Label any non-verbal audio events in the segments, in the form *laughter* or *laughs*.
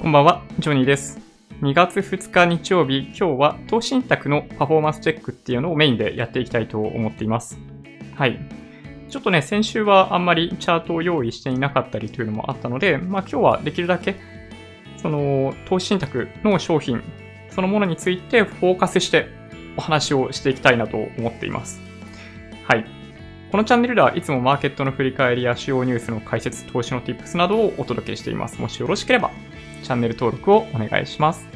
こんばんは、ジョニーです。2月2日日曜日、今日は投資信託のパフォーマンスチェックっていうのをメインでやっていきたいと思っています。はい。ちょっとね、先週はあんまりチャートを用意していなかったりというのもあったので、まあ今日はできるだけ、その投資信託の商品そのものについてフォーカスしてお話をしていきたいなと思っています。はい。このチャンネルではいつもマーケットの振り返りや主要ニュースの解説、投資の tips などをお届けしています。もしよろしければチャンネル登録をお願いします。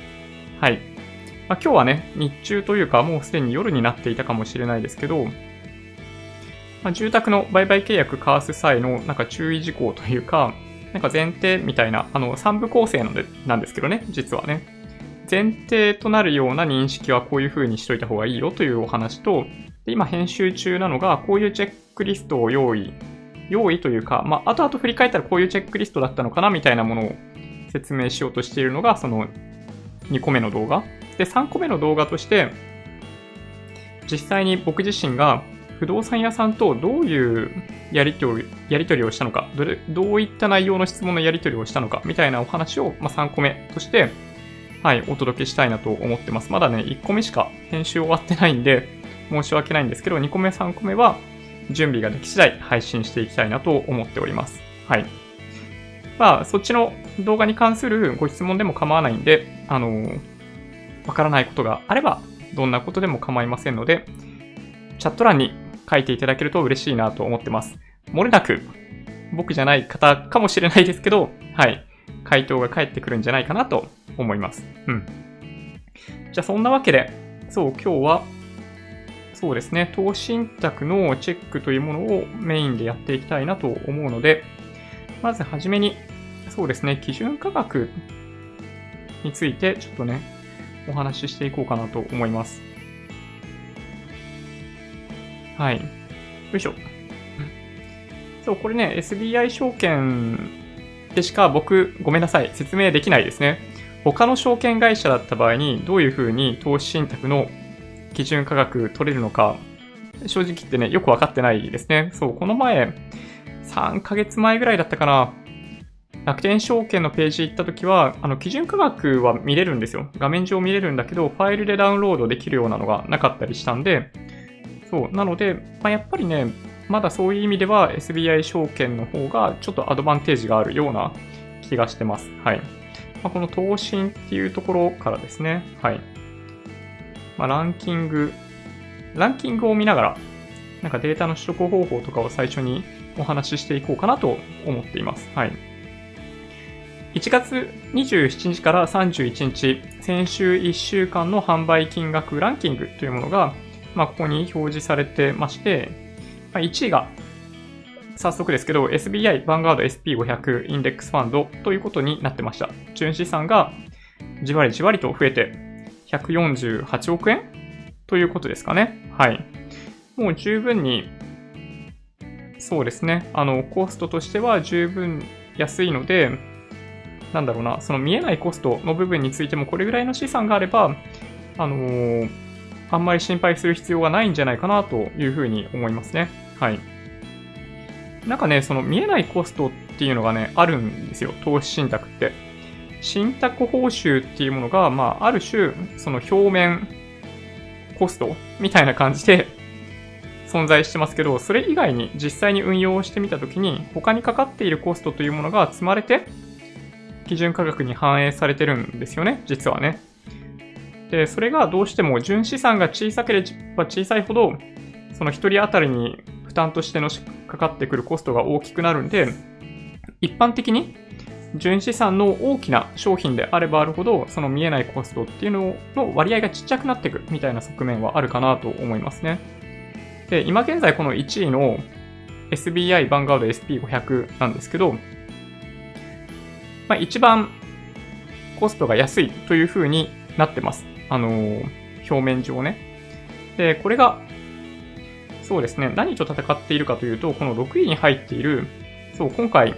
はい。まあ、今日はね、日中というかもうすでに夜になっていたかもしれないですけど、まあ、住宅の売買契約交わす際のなんか注意事項というか、なんか前提みたいな、あの、3部構成のでなんですけどね、実はね。前提となるような認識はこういう風にしといた方がいいよというお話と、で今編集中なのが、こういうチェックリストを用意、用意というか、まあ、後々振り返ったらこういうチェックリストだったのかなみたいなものを説明しようとしているのが、その2個目の動画。で、3個目の動画として、実際に僕自身が不動産屋さんとどういうやり取りやり取りをしたのかどれ、どういった内容の質問のやり取りをしたのか、みたいなお話を、まあ、3個目として、はい、お届けしたいなと思ってます。まだね、1個目しか編集終わってないんで、申し訳ないんですけど、2個目、3個目は準備ができ次第配信していきたいなと思っております。はい。まあ、そっちの動画に関するご質問でも構わないんで、あのわからないことがあれば、どんなことでも構いませんので、チャット欄に書いていただけると嬉しいなと思ってます。漏れなく、僕じゃない方かもしれないですけど、はい、回答が返ってくるんじゃないかなと思います。うん。じゃあそんなわけで、そう、今日は、そうですね、投資信託のチェックというものをメインでやっていきたいなと思うので、まずはじめに、そうですね、基準価格についてちょっとね、お話ししていこうかなと思います。はい。よいしょ。そう、これね、SBI 証券でしか僕、ごめんなさい、説明できないですね。他の証券会社だった場合に、どういうふうに投資信託の基準価格取れるのか、正直言ってね、よくわかってないですね。そう、この前、3ヶ月前ぐらいだったかな。楽天証券のページ行った時は、あの、基準価格は見れるんですよ。画面上見れるんだけど、ファイルでダウンロードできるようなのがなかったりしたんで、そう、なので、まあ、やっぱりね、まだそういう意味では SBI 証券の方がちょっとアドバンテージがあるような気がしてます。はい。まあ、この投信っていうところからですね。はい。まあ、ランキング、ランキングを見ながら、なんかデータの取得方法とかを最初にお話ししていこうかなと思っています。はい。1月27日から31日、先週1週間の販売金額ランキングというものが、まあ、ここに表示されてまして、まあ、1位が、早速ですけど、SBI ヴァンガード SP500 インデックスファンドということになってました。純資産がじわりじわりと増えて、148億円ということですかね。はい。もう十分にそうですね。あの、コストとしては十分安いので、なんだろうな、その見えないコストの部分についてもこれぐらいの資産があれば、あのー、あんまり心配する必要がないんじゃないかなというふうに思いますね。はい。なんかね、その見えないコストっていうのがね、あるんですよ。投資信託って。信託報酬っていうものが、まあ、ある種、その表面コストみたいな感じで存在してますけど、それ以外に実際に運用をしてみたときに、他にかかっているコストというものが積まれて、基準価格に反映されてるんですよね、実はね。で、それがどうしても純資産が小さければ小さいほど、その1人当たりに負担としてのかかってくるコストが大きくなるんで、一般的に純資産の大きな商品であればあるほど、その見えないコストっていうのの割合がちっちゃくなっていくみたいな側面はあるかなと思いますね。で、今現在この1位の SBI ヴァンガード SP500 なんですけど、まあ、一番コストが安いという風になってます。あのー、表面上ね。で、これが、そうですね、何と戦っているかというと、この6位に入っている、そう、今回、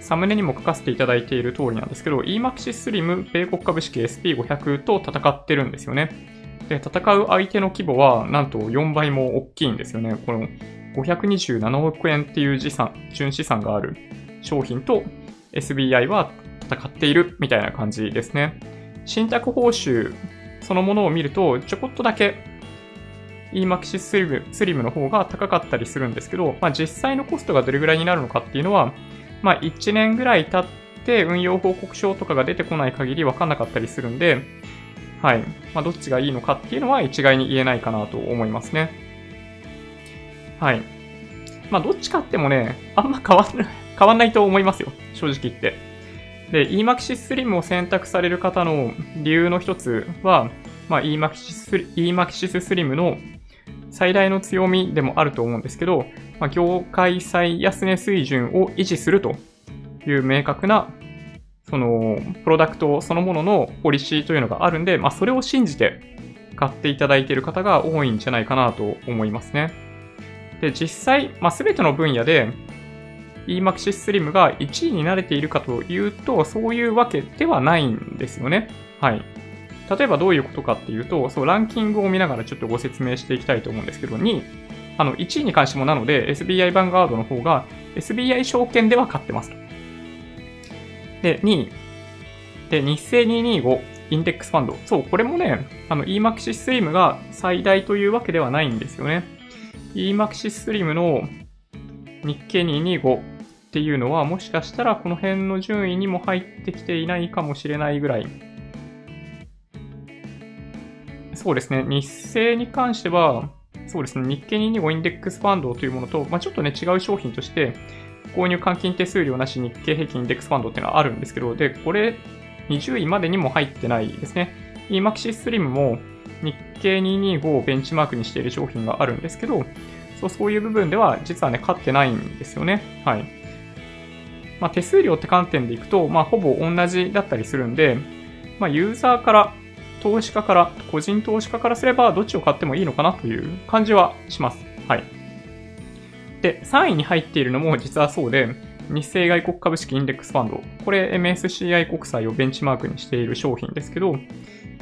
サムネにも書かせていただいている通りなんですけど、EMAXIS SLIM 米国株式 SP500 と戦ってるんですよね。で、戦う相手の規模は、なんと4倍も大きいんですよね。この527億円っていう資産、純資産がある商品と SBI は戦っているみたいな感じですね。信託報酬そのものを見ると、ちょこっとだけ EMAXIS スリムスリムの方が高かったりするんですけど、まあ、実際のコストがどれぐらいになるのかっていうのは、まあ、1年ぐらい経って運用報告書とかが出てこない限り分かんなかったりするんで、はい。まあ、どっちがいいのかっていうのは一概に言えないかなと思いますね。はい。まあ、どっちかってもね、あんま変わんない、*laughs* 変わんないと思いますよ。正直言って。で、EMAXIS Slim を選択される方の理由の一つは、まあ、EMAXIS, EMAXIS Slim の最大の強みでもあると思うんですけど、まあ、業界最安値水準を維持するという明確な、その、プロダクトそのもののポリシーというのがあるんで、まあ、それを信じて買っていただいている方が多いんじゃないかなと思いますね。で、実際、まあ、全ての分野で EMAXIS Slim が1位になれているかというと、そういうわけではないんですよね。はい。例えばどういうことかっていうと、そう、ランキングを見ながらちょっとご説明していきたいと思うんですけど、2位、あの、1位に関してもなので、SBI ヴァンガードの方が、SBI 証券では勝ってますと。で、2位、で、日清225、インデックスファンド。そう、これもね、あの、EMAXI Slim が最大というわけではないんですよね。EMAXI Slim の日経225っていうのは、もしかしたらこの辺の順位にも入ってきていないかもしれないぐらいそうですね、日清に関しては、そうですね、日経225インデックスファンドというものと、まあ、ちょっとね、違う商品として、購入換金手数料なし日経平均インデックスファンドっていうのはあるんですけど、で、これ、20位までにも入ってないですね。EMAXIS Slim も日経225をベンチマークにしている商品があるんですけど、そうそういう部分では実はね、勝ってないんですよね。はい。まあ、手数料って観点でいくと、まあ、ほぼ同じだったりするんで、まあ、ユーザーから投資家から、個人投資家からすれば、どっちを買ってもいいのかなという感じはします。はい。で、3位に入っているのも実はそうで、日清外国株式インデックスファンド。これ MSCI 国債をベンチマークにしている商品ですけど、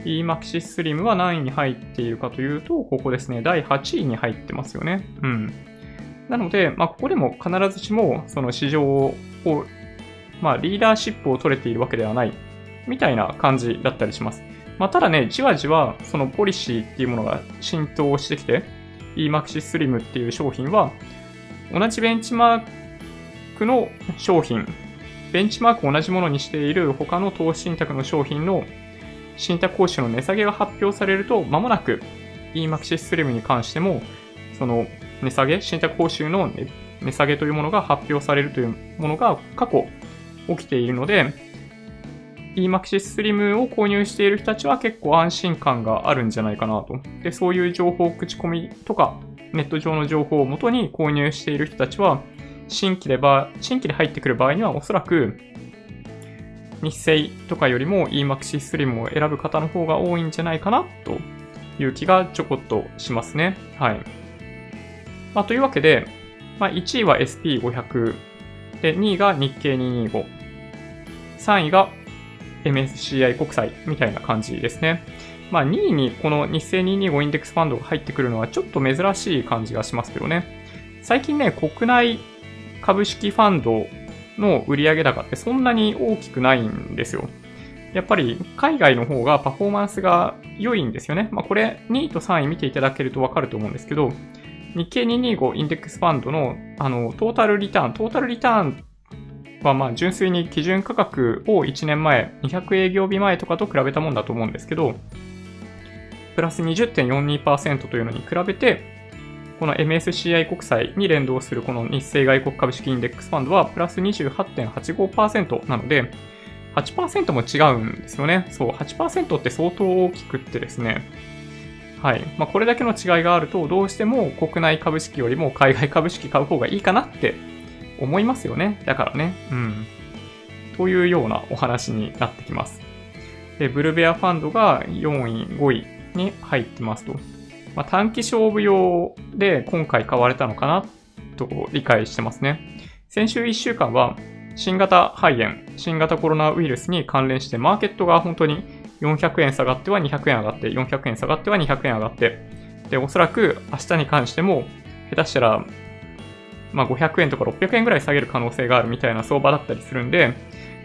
EMAXIS Slim は何位に入っているかというと、ここですね、第8位に入ってますよね。うん。なので、まあ、ここでも必ずしも、その市場を、まあ、リーダーシップを取れているわけではない、みたいな感じだったりします。まあ、ただね、じわじわそのポリシーっていうものが浸透してきて、EMAXIS Slim っていう商品は、同じベンチマークの商品、ベンチマークを同じものにしている他の投資信託の商品の信託報酬の値下げが発表されると、まもなく EMAXIS Slim に関しても、その値下げ、信託報酬の値下げというものが発表されるというものが過去起きているので、EMAXIS Slim を購入している人たちは結構安心感があるんじゃないかなと。で、そういう情報口コミとか、ネット上の情報をもとに購入している人たちは、新規でば、新規で入ってくる場合にはおそらく、日清とかよりも EMAXIS3 を選ぶ方の方が多いんじゃないかなという気がちょこっとしますね。はい。まあ、というわけで、まあ、1位は SP500、で、2位が日経225、3位が MSCI 国債みたいな感じですね。まあ2位にこの日清225インデックスファンドが入ってくるのはちょっと珍しい感じがしますけどね。最近ね、国内株式ファンドの売上高ってそんなに大きくないんですよ。やっぱり海外の方がパフォーマンスが良いんですよね。まあこれ2位と3位見ていただけるとわかると思うんですけど、日経225インデックスファンドのあのトータルリターン、トータルリターンはまあ純粋に基準価格を1年前、200営業日前とかと比べたもんだと思うんですけど、プラス20.42%というのに比べて、この MSCI 国債に連動するこの日清外国株式インデックスファンドはプラス28.85%なので、8%も違うんですよね。そう、8%って相当大きくってですね。はい。まあ、これだけの違いがあると、どうしても国内株式よりも海外株式買う方がいいかなって思いますよね。だからね。うん。というようなお話になってきます。で、ブルベアファンドが4位、5位に入ってますと。まあ、短期勝負用で今回買われたのかなと理解してますね。先週1週間は新型肺炎、新型コロナウイルスに関連してマーケットが本当に400円下がっては200円上がって、400円下がっては200円上がって、で、おそらく明日に関しても下手したらまあ、500円とか600円ぐらい下げる可能性があるみたいな相場だったりするんで、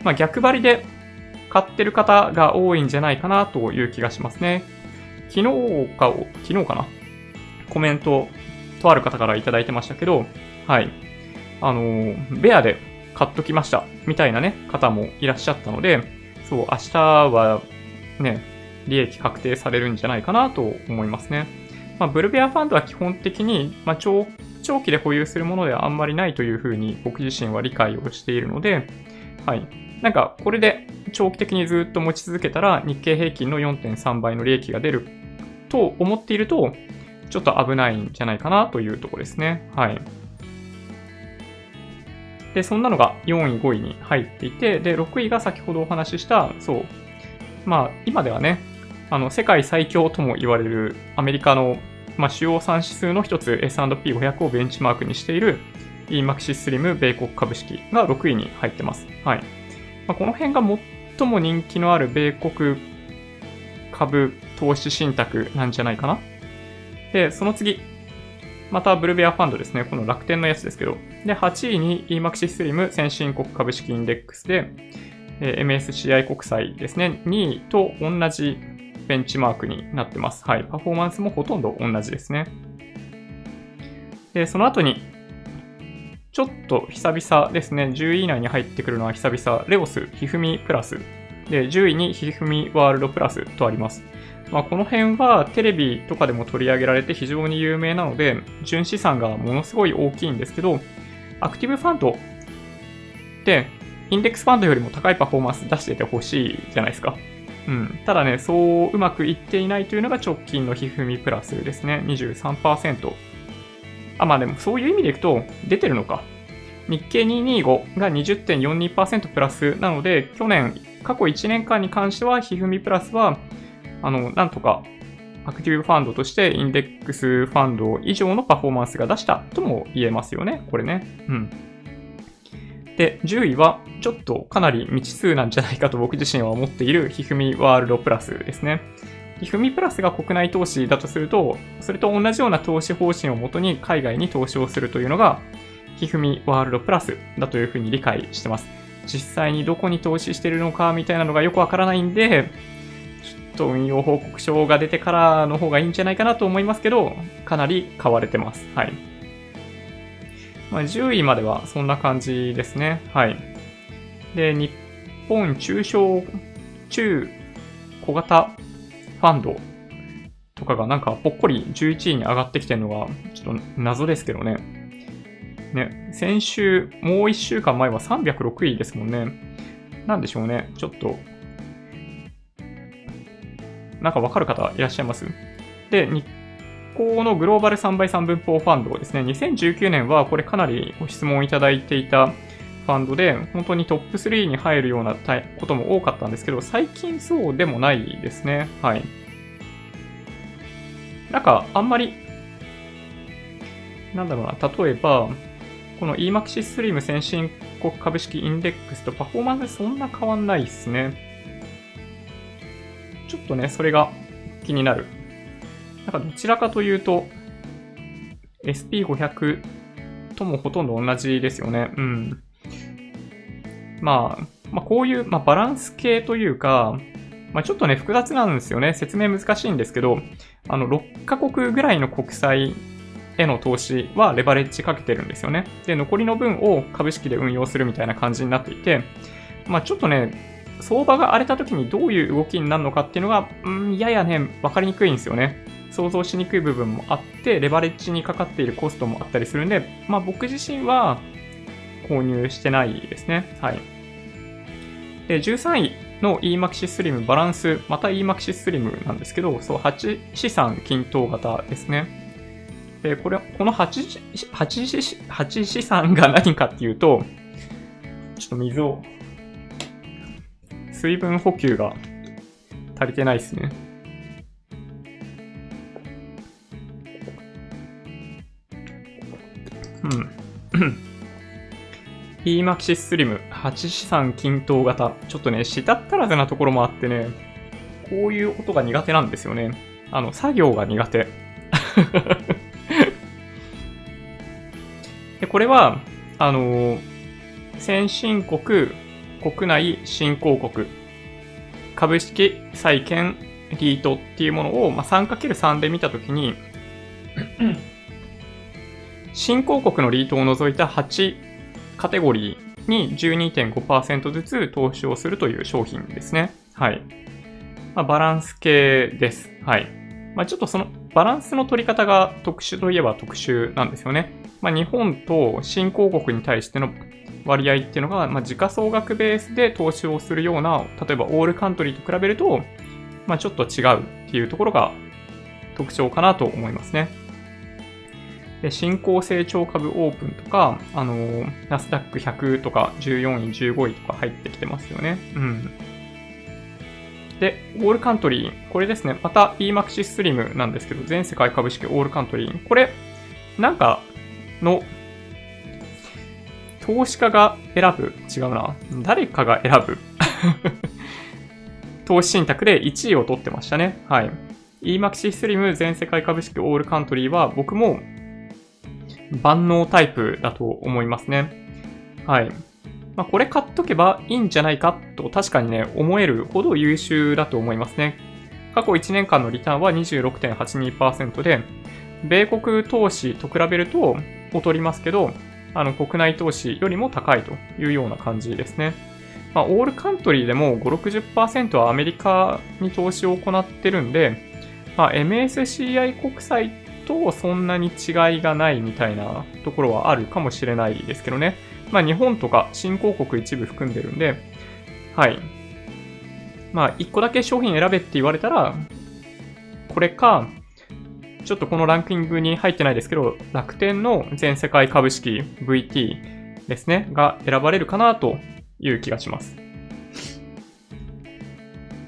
まあ、逆張りで買ってる方が多いんじゃないかなという気がしますね。昨日か、昨日かな？コメント、とある方からいただいてましたけど、はい。あの、ベアで買っときました、みたいなね、方もいらっしゃったので、そう、明日はね、利益確定されるんじゃないかなと思いますね。まあ、ブルベアファンドは基本的に、まあ、長長期で保有するものではあんまりないというふうに僕自身は理解をしているので、はい。なんか、これで長期的にずっと持ち続けたら、日経平均の4.3倍の利益が出ると思っていると、ちょっと危ないんじゃないかなというところですね。はい。で、そんなのが4位、5位に入っていて、で、6位が先ほどお話しした、そう、まあ、今ではね、あの、世界最強とも言われるアメリカの、まあ、主要産指数の一つ S&P500 をベンチマークにしている EMAXI SLIM 米国株式が6位に入ってます。はい。まあ、この辺が最も人気のある米国株投資信託なんじゃないかな。で、その次、またブルベアファンドですね。この楽天のやつですけど。で、8位に EMAXI SLIM 先進国株式インデックスで、え MSCI 国債ですね。2位と同じベンチマークになってます。はい。パフォーマンスもほとんど同じですね。で、その後に、ちょっと久々ですね。10位以内に入ってくるのは久々、レオス、ひふみプラス。で、10位にひふみワールドプラスとあります。まあ、この辺はテレビとかでも取り上げられて非常に有名なので、純資産がものすごい大きいんですけど、アクティブファンドで、インデックスファンドよりも高いパフォーマンス出しててほしいじゃないですか。うん。ただね、そううまくいっていないというのが直近のひふみプラスですね。23%。あ、まあでもそういう意味でいくと、出てるのか。日経225が20.42%プラスなので、去年、過去1年間に関しては、ひふみプラスは、あの、なんとか、アクティブファンドとしてインデックスファンド以上のパフォーマンスが出したとも言えますよね。これね。うん。で、10位は、ちょっとかなり未知数なんじゃないかと僕自身は思っている、ひふみワールドプラスですね。ひふみプラスが国内投資だとすると、それと同じような投資方針をもとに海外に投資をするというのが、ひふみワールドプラスだというふうに理解してます。実際にどこに投資してるのかみたいなのがよくわからないんで、と運用報告書が出てからの方がいいんじゃないかなと思いますけど、かなり買われてます。はい。まあ、10位まではそんな感じですね。はい。で、日本中小、中小型ファンドとかがなんかぽっこり11位に上がってきてるのがちょっと謎ですけどね。ね、先週、もう1週間前は306位ですもんね。なんでしょうね。ちょっと、なんかわかる方いらっしゃいます？で、日光のグローバル3倍3分法ファンドですね。2019年はこれかなりご質問いただいていたファンドで、本当にトップ3に入るようなことも多かったんですけど、最近そうでもないですね。はい。なんか、あんまり、なんだろうな、例えば、この EMAXI SLIM 先進国株式インデックスとパフォーマンスそんな変わんないですね。ちょっとね、それが気になる。なんかどちらかというと、SP500 ともほとんど同じですよね。うん。まあ、まあ、こういう、まあ、バランス系というか、まあ、ちょっとね、複雑なんですよね。説明難しいんですけど、あの、6カ国ぐらいの国債への投資はレバレッジかけてるんですよね。で、残りの分を株式で運用するみたいな感じになっていて、まあ、ちょっとね、相場が荒れた時にどういう動きになるのかっていうのが、うん、ややね、わかりにくいんですよね。想像しにくい部分もあって、レバレッジにかかっているコストもあったりするんで、まあ僕自身は購入してないですね。はい。で、13位の EMAXI SLIM バランス、また EMAXI SLIM なんですけど、そう、8資産均等型ですね。で、これ、この 8, 8, 8資産が何かっていうと、ちょっと水を、水分補給が足りてないですね。うん。EMAXI SLIM 8資産均等型。ちょっとね、したったらずなところもあってね、こういう音が苦手なんですよね。あの、作業が苦手。*laughs* で、これは、あの先進国、国内、新興国株式債券リートっていうものを、まあ、3×3 で見たときに、新興国のリートを除いた8カテゴリーに12.5%ずつ投資をするという商品ですね。はい。まあ、バランス系です。はい。まあ、ちょっとそのバランスの取り方が特殊といえば特殊なんですよね。まあ、日本と新興国に対しての割合っていうのが、まあ、時価総額ベースで投資をするような、例えばオールカントリーと比べると、まあ、ちょっと違うっていうところが特徴かなと思いますね。で新興成長株オープンとか、あの、ナスダック100とか14位、15位とか入ってきてますよね。うん。で、オールカントリー。これですね。また EMAXI Slim なんですけど、全世界株式オールカントリー。これ、なんかの、投資家が選ぶ？違うな。誰かが選ぶ？*laughs* 投資信託で1位を取ってましたね。はい。EMAXI Slim 全世界株式オールカントリーは僕も万能タイプだと思いますね。はい。まあ、これ買っとけばいいんじゃないかと確かにね、思えるほど優秀だと思いますね。過去1年間のリターンは26.82%で、米国投資と比べると劣りますけど、あの国内投資よりも高いというような感じですね。まあ、オールカントリーでも5、60%はアメリカに投資を行ってるんで、まあ、MSCI 国債とそんなに違いがないみたいなところはあるかもしれないですけどね。まあ日本とか新興国一部含んでるんで、はい。まあ一個だけ商品選べって言われたら、これか、ちょっとこのランキングに入ってないですけど、楽天の全世界株式 VT ですね、が選ばれるかなという気がします。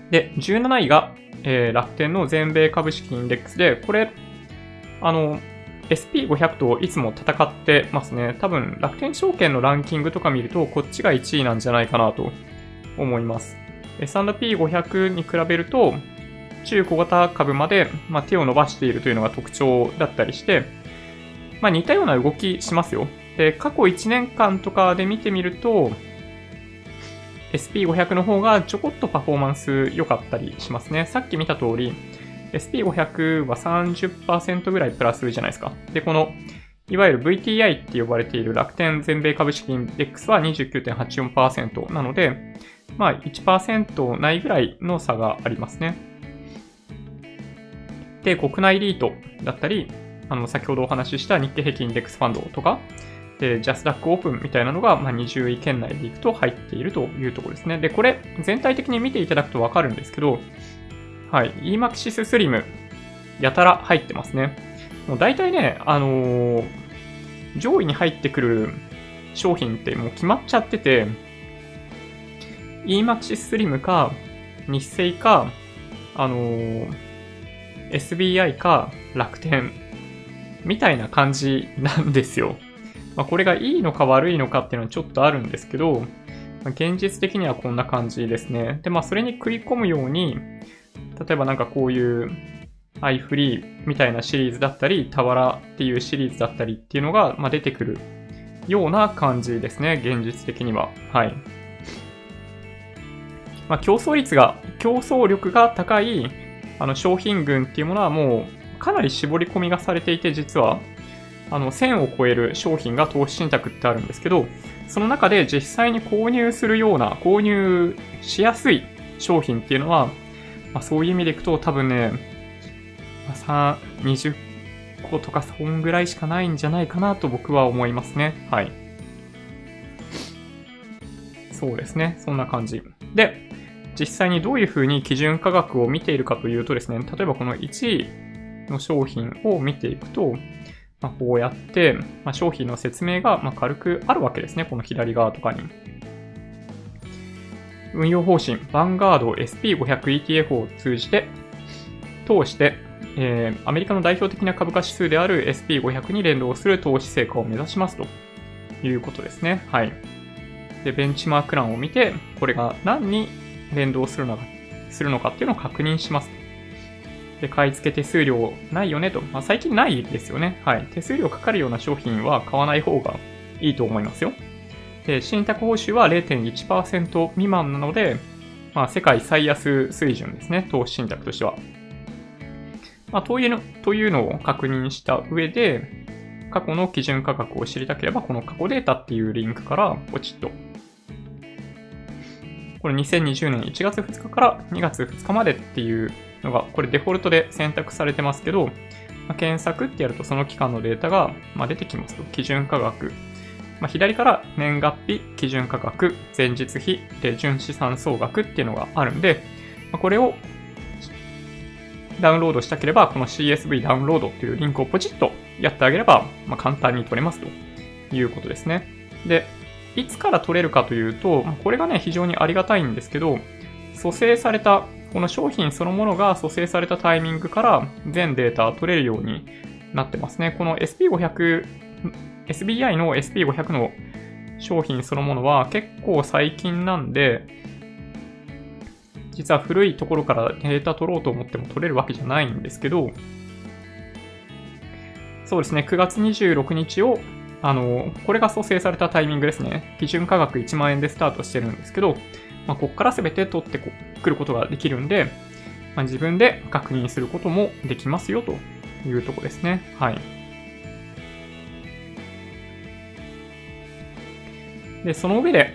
で、17位が、えー、楽天の全米株式インデックスで、これ、あの、SP500 といつも戦ってますね。多分、楽天証券のランキングとか見ると、こっちが1位なんじゃないかなと思います。S&P500 に比べると、中小型株まで、まあ、手を伸ばしているというのが特徴だったりして、まあ、似たような動きしますよ。で、過去1年間とかで見てみると、SP500 の方がちょこっとパフォーマンス良かったりしますね。さっき見た通り、SP500 は30%ぐらいプラスじゃないですか。で、この、いわゆる VTI って呼ばれている楽天全米株式インデックスは29.84%なので、まあ1%ないぐらいの差がありますね。で、国内リートだったり、あの、先ほどお話しした日経平均インデックスファンドとか、で、ジャスダックオープンみたいなのが、まあ、20位圏内でいくと入っているというところですね。で、これ、全体的に見ていただくとわかるんですけど、はい。EMAXIS Slim、やたら入ってますね。もう大体ね、あのー、上位に入ってくる商品ってもう決まっちゃってて、EMAXIS Slim か、日清か、あのー、SBI か楽天みたいな感じなんですよ。まあ、これがいいのか悪いのかっていうのはちょっとあるんですけど、まあ、現実的にはこんな感じですね。で、まあそれに食い込むように、例えばなんかこういうアイフリーみたいなシリーズだったり、タワラっていうシリーズだったりっていうのが、ま、出てくるような感じですね、現実的には。はい。まあ、競争率が、競争力が高いあの商品群っていうものはもうかなり絞り込みがされていて、実は、あの、1000を超える商品が投資信託ってあるんですけど、その中で実際に購入するような、購入しやすい商品っていうのは、まあ、そういう意味でいくと多分ね、まあ、20個とかそんぐらいしかないんじゃないかなと僕は思いますね。はい。そうですね。そんな感じ。で、実際にどういうふうに基準価格を見ているかというとですね、例えばこの1位の商品を見ていくと、まあ、こうやって、まあ、商品の説明がま軽くあるわけですね。この左側とかに。運用方針、ヴァンガード SP500ETF を通じて、通して、えー、アメリカの代表的な株価指数である SP500 に連動する投資成果を目指しますということですね。はい。で、ベンチマーク欄を見て、これが何に連動するのか、するのかっていうのを確認します。で、買い付け手数料ないよねと。まあ、最近ないですよね。はい。手数料かかるような商品は買わない方がいいと思いますよ。で、信託報酬は0.1%未満なので、まあ、世界最安水準ですね、投資信託としては。まあ、というの、というのを確認した上で、過去の基準価格を知りたければ、この過去データっていうリンクからポチッと。これ2020年1月2日から2月2日までっていうのが、これデフォルトで選択されてますけど、まあ、検索ってやるとその期間のデータが、まあ、出てきますと。基準価格。まあ、左から年月日、基準価格、前日比、で、純資産総額っていうのがあるんで、まあ、これをダウンロードしたければ、この CSV ダウンロードっていうリンクをポチッとやってあげれば、まあ、簡単に取れますということですね。で、いつから取れるかというと、これがね、非常にありがたいんですけど、蘇生された、この商品そのものが蘇生されたタイミングから全データ取れるようになってますね。この SP500、SBI の SP500 の商品そのものは結構最近なんで、実は古いところからデータ取ろうと思っても取れるわけじゃないんですけど、そうですね、9月26日を、あの、これが蘇生されたタイミングですね。基準価格1万円でスタートしてるんですけど、まあ、ここから全て取ってくることができるんで、まあ、自分で確認することもできますよというとこですね。はい。で、その上で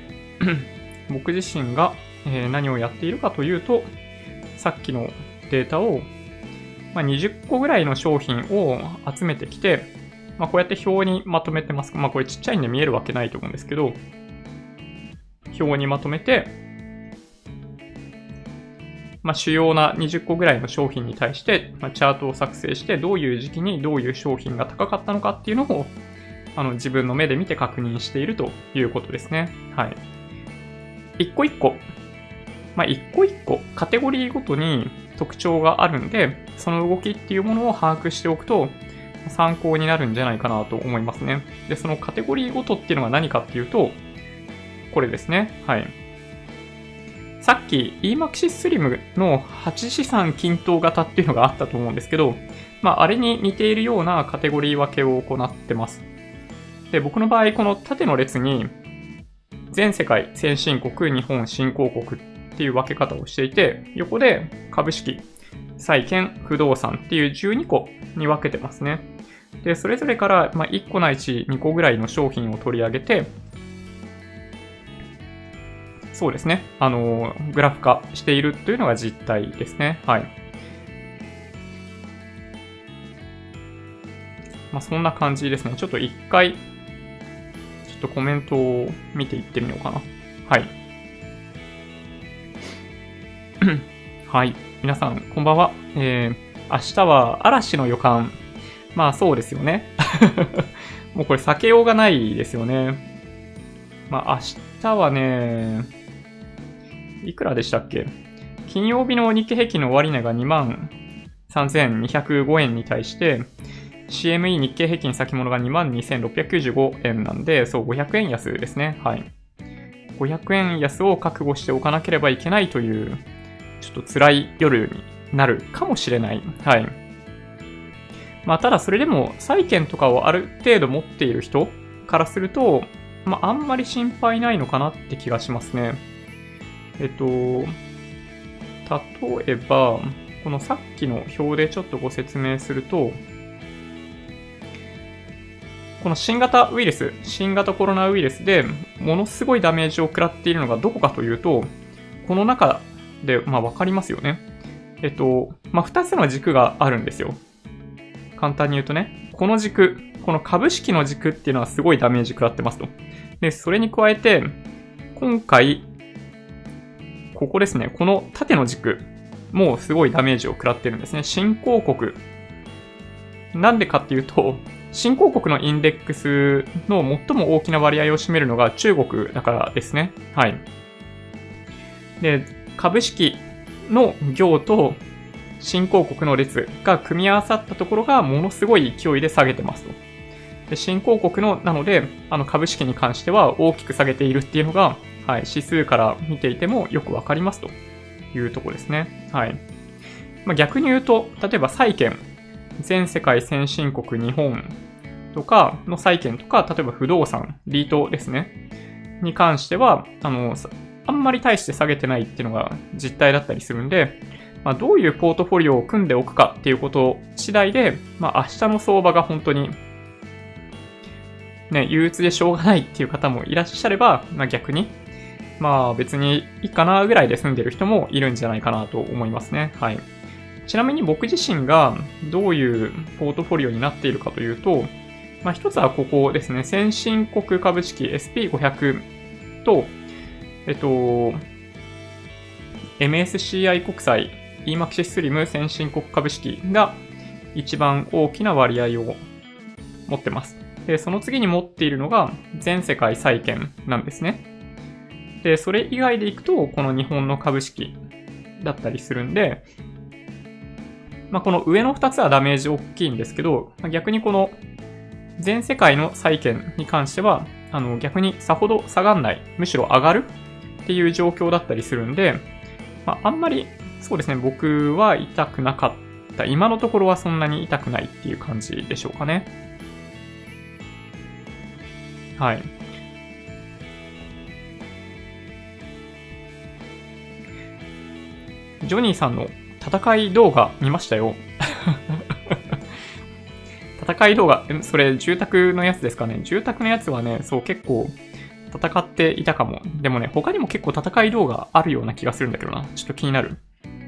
*clears throat* 僕自身がえ何をやっているかというと、さっきのデータを、まあ、20個ぐらいの商品を集めてきて、まあ、こうやって表にまとめてます。まあ、これちっちゃいんで見えるわけないと思うんですけど、表にまとめて、まあ、主要な20個ぐらいの商品に対して、まあ、チャートを作成して、どういう時期にどういう商品が高かったのかっていうのを、あの、自分の目で見て確認しているということですね。はい。一個一個まあ、一個一個カテゴリーごとに特徴があるんで、その動きっていうものを把握しておくと参考になるんじゃないかなと思いますね。で、そのカテゴリーごとっていうのが何かっていうと、これですね。はい。さっき EMAXIS Slim の8資産均等型っていうのがあったと思うんですけど、まあ、あれに似ているようなカテゴリー分けを行ってます。で、僕の場合、この縦の列に、全世界、先進国、日本、新興国っていう分け方をしていて、横で株式、債券、不動産っていう12個に分けてますね。で、それぞれから、ま1個ないし2個ぐらいの商品を取り上げて、そうですね。あの、グラフ化しているというのが実態ですね。はい。まあ、そんな感じですね。ちょっと一回、ちょっとコメントを見ていってみようかな。はい。*clears throat* はい。皆さん、こんばんは。えー、明日は嵐の予感。まあそうですよね。*laughs* もうこれ避けようがないですよね。まあ明日はね、いくらでしたっけ？金曜日の日経平均の終値が2万3205円に対して、CME 日経平均先物が2万2695円なんで、そう500円安ですね。はい。500円安を覚悟しておかなければいけないというちょっと辛い夜になるかもしれない。はい。まあ、ただそれでも、債券とかをある程度持っている人からすると、まあ、あんまり心配ないのかなって気がしますね。えっと、例えば、このさっきの表でちょっとご説明すると、この新型ウイルス、新型コロナウイルスでものすごいダメージを食らっているのがどこかというと、この中で、まあわかりますよね。えっと、まあ二つの軸があるんですよ。簡単に言うとね、この軸、この株式の軸っていうのはすごいダメージ食らってますと。で、それに加えて、今回、ここですね、この縦の軸、もうすごいダメージを食らってるんですね。新興国。なんでかっていうと、新興国のインデックスの最も大きな割合を占めるのが中国だからですね。はい。で、株式の行と新興国の列が組み合わさったところがものすごい勢いで下げてますと。で新興国の、なので、あの株式に関しては大きく下げているっていうのが、はい、指数から見ていてもよくわかりますというところですね。はい。まあ、逆に言うと、例えば債券、全世界先進国日本とかの債券とか、例えば不動産、リートですね。に関しては、あの、あんまり大して下げてないっていうのが実態だったりするんで、まあ、どういうポートフォリオを組んでおくかっていうこと次第で、まあ、明日の相場が本当に、ね、憂鬱でしょうがないっていう方もいらっしゃれば、まあ、逆に、まあ別にいいかなぐらいで住んでる人もいるんじゃないかなと思いますね。はい。ちなみに僕自身がどういうポートフォリオになっているかというと、まあ一つはここですね、先進国株式 SP500 と、えっと、MSCI 国債 EMAXI スリム先進国株式が一番大きな割合を持ってます。で、その次に持っているのが全世界債券なんですね。で、それ以外でいくと、この日本の株式だったりするんで、まあ、この上の2つはダメージ大きいんですけど、逆にこの全世界の債券に関しては、あの逆にさほど下がんない、むしろ上がるっていう状況だったりするんで、まあ、あんまりそうですね、僕は痛くなかった。今のところはそんなに痛くないっていう感じでしょうかね。はい。ジョニーさんの戦い動画見ましたよ。*laughs* 戦い動画、それ住宅のやつですかね。住宅のやつはね、そう結構戦っていたかも。でもね、他にも結構戦い動画あるような気がするんだけどな。ちょっと気になる。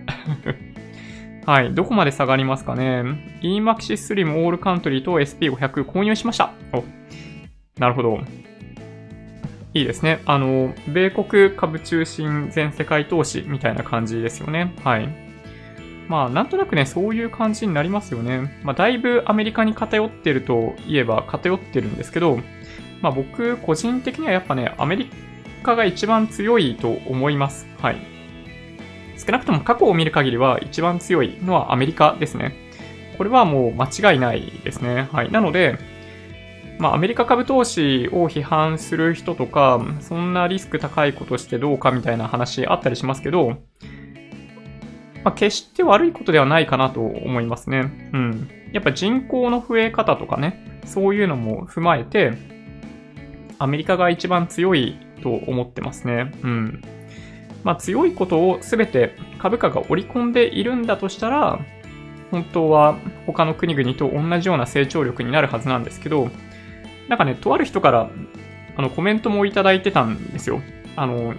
*laughs* はい。どこまで下がりますかね。EMAXI Slim All Country と SP500 購入しました。お、なるほど。いいですね。あの、米国株中心全世界投資みたいな感じですよね。はい。まあ、なんとなくね、そういう感じになりますよね。まあ、だいぶアメリカに偏ってるといえば偏ってるんですけど、まあ僕、個人的にはやっぱね、アメリカが一番強いと思います。はい。少なくとも過去を見る限りは一番強いのはアメリカですね。これはもう間違いないですね。はい。なので、まあ、アメリカ株投資を批判する人とか、そんなリスク高いことしてどうかみたいな話あったりしますけど、まあ、決して悪いことではないかなと思いますね。うん。やっぱ人口の増え方とかね、そういうのも踏まえて、アメリカが一番強いと思ってますね。うん。まあ、強いことを全て株価が織り込んでいるんだとしたら、本当は他の国々と同じような成長力になるはずなんですけど、なんかね、とある人からあのコメントもいただいてたんですよ。あの、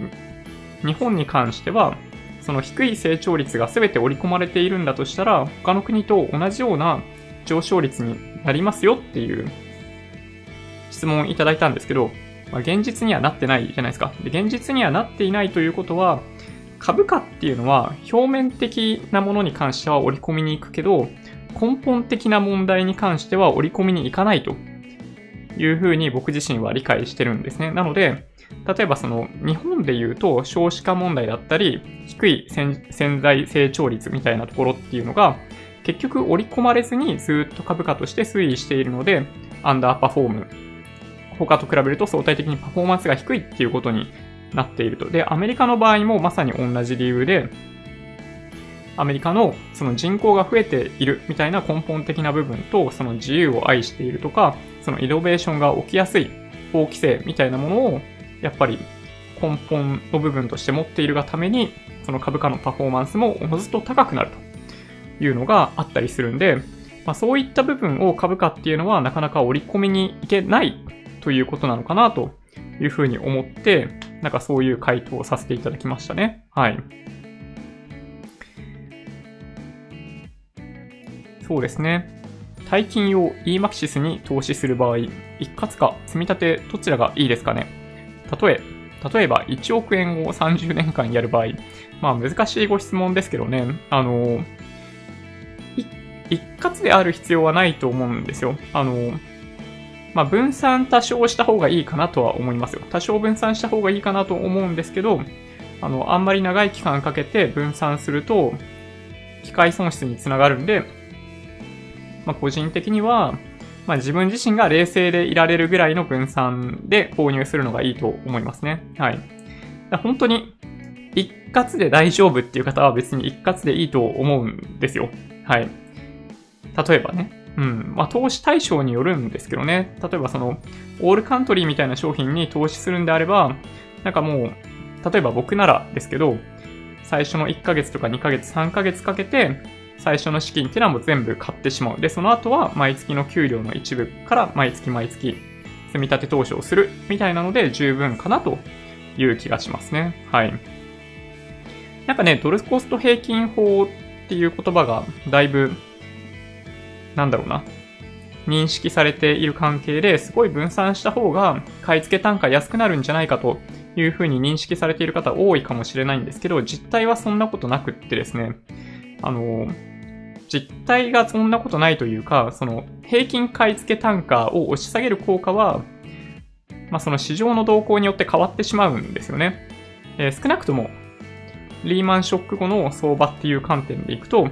日本に関しては、その低い成長率が全て織り込まれているんだとしたら、他の国と同じような上昇率になりますよっていう質問いただいたんですけど、まあ、現実にはなってないじゃないですか。で現実にはなっていないということは、株価っていうのは表面的なものに関しては織り込みに行くけど、根本的な問題に関しては織り込みに行かないというふうに僕自身は理解してるんですね。なので、例えばその日本で言うと少子化問題だったり、低い潜在成長率みたいなところっていうのが、結局織り込まれずにずっと株価として推移しているので、アンダーパフォーム。他と比べると相対的にパフォーマンスが低いっていうことになっていると。で、アメリカの場合もまさに同じ理由で、アメリカのその人口が増えているみたいな根本的な部分と、その自由を愛しているとか、そのイノベーションが起きやすい法規制みたいなものを、やっぱり根本の部分として持っているがために、その株価のパフォーマンスもおのずと高くなるというのがあったりするんで、まあ、そういった部分を株価っていうのはなかなか織り込みにいけないということなのかなというふうに思って、なんかそういう回答をさせていただきましたね。はい。そうですね。大金用 EMAXIS に投資する場合、一括か積み立てどちらがいいですかね例え、例えば1億円を30年間やる場合、まあ難しいご質問ですけどね、あの、一括である必要はないと思うんですよ。あの、まあ分散多少した方がいいかなとは思いますよ。多少分散した方がいいかなと思うんですけど、あの、あんまり長い期間かけて分散すると、機械損失につながるんで、まあ、個人的には、まあ、自分自身が冷静でいられるぐらいの分散で購入するのがいいと思いますね。はい。本当に、一括で大丈夫っていう方は別に一括でいいと思うんですよ。はい。例えばね。うん。まあ、投資対象によるんですけどね。例えばその、オールカントリーみたいな商品に投資するんであれば、なんかもう、例えば僕ならですけど、最初の1ヶ月とか2ヶ月、3ヶ月かけて、最初の資金っていうのはもう全部買ってしまう。で、その後は毎月の給料の一部から毎月毎月積み立て投資をするみたいなので十分かなという気がしますね。はい。なんかね、ドルコスト平均法っていう言葉がだいぶ、なんだろうな、認識されている関係ですごい分散した方が買い付け単価安くなるんじゃないかというふうに認識されている方多いかもしれないんですけど、実態はそんなことなくってですね、あの、実態がそんなことないというか、その平均買い付け単価を押し下げる効果は、まあ、その市場の動向によって変わってしまうんですよね。えー、少なくとも、リーマンショック後の相場っていう観点でいくと、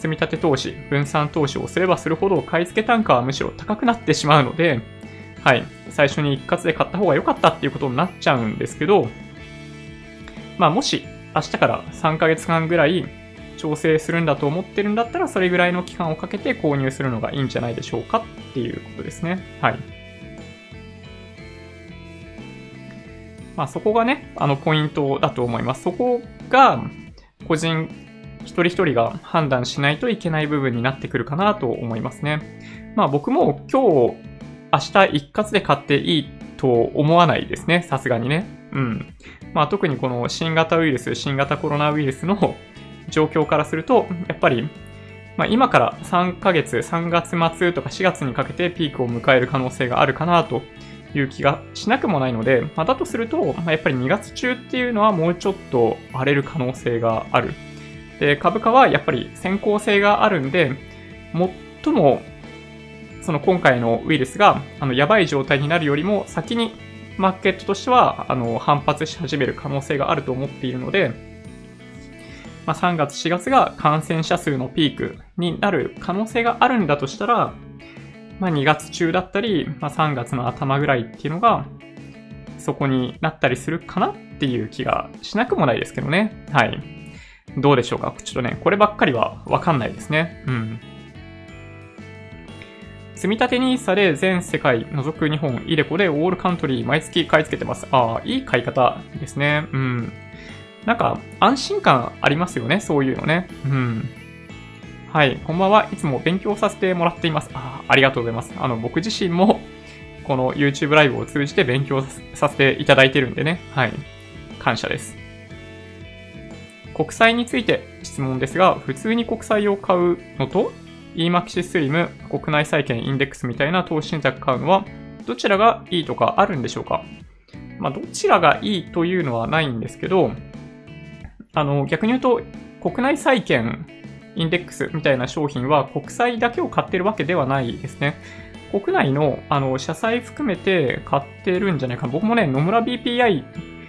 積立投資、分散投資をすればするほど買い付け単価はむしろ高くなってしまうので、はい、最初に一括で買った方が良かったっていうことになっちゃうんですけど、まあもし明日から3ヶ月間ぐらい調整するんだと思ってるんだったら、それぐらいの期間をかけて購入するのがいいんじゃないでしょうかっていうことですね。はい。まあそこがね、あのポイントだと思います。そこが個人一人一人が判断しないといけない部分になってくるかなと思いますね。まあ僕も今日、明日一括で買っていいと思わないですね。さすがにね。うん。まあ特にこの新型ウイルス、新型コロナウイルスの状況からすると、やっぱり、まあ今から3ヶ月、3月末とか4月にかけてピークを迎える可能性があるかなという気がしなくもないので、まあ、だとすると、まあ、やっぱり2月中っていうのはもうちょっと荒れる可能性がある。で、株価はやっぱり先行性があるんで、最も、その今回のウイルスが、あの、やばい状態になるよりも先にマーケットとしては、あの、反発し始める可能性があると思っているので、まあ、3月、4月が感染者数のピークになる可能性があるんだとしたら、まあ、2月中だったり、まあ、3月の頭ぐらいっていうのが、そこになったりするかなっていう気がしなくもないですけどね。はい。どうでしょうか？ちょっとね、こればっかりはわかんないですね。うん。積立 NISA で全世界除く日本、イデコでオールカントリー毎月買い付けてます。ああ、いい買い方ですね。うん。なんか、安心感ありますよね、そういうのね。うん。はい、こんばんは。いつも勉強させてもらっています。あありがとうございます。あの、僕自身も、この YouTube ライブを通じて勉強させていただいてるんでね。はい。感謝です。国債について質問ですが、普通に国債を買うのと、EMAXI Slim 国内債券インデックスみたいな投資信託買うのは、どちらがいいとかあるんでしょうか？まあ、どちらがいいというのはないんですけど、あの、逆に言うと、国内債券インデックスみたいな商品は国債だけを買ってるわけではないですね。国内の、あの、社債含めて買ってるんじゃないか。僕もね、野村 BPI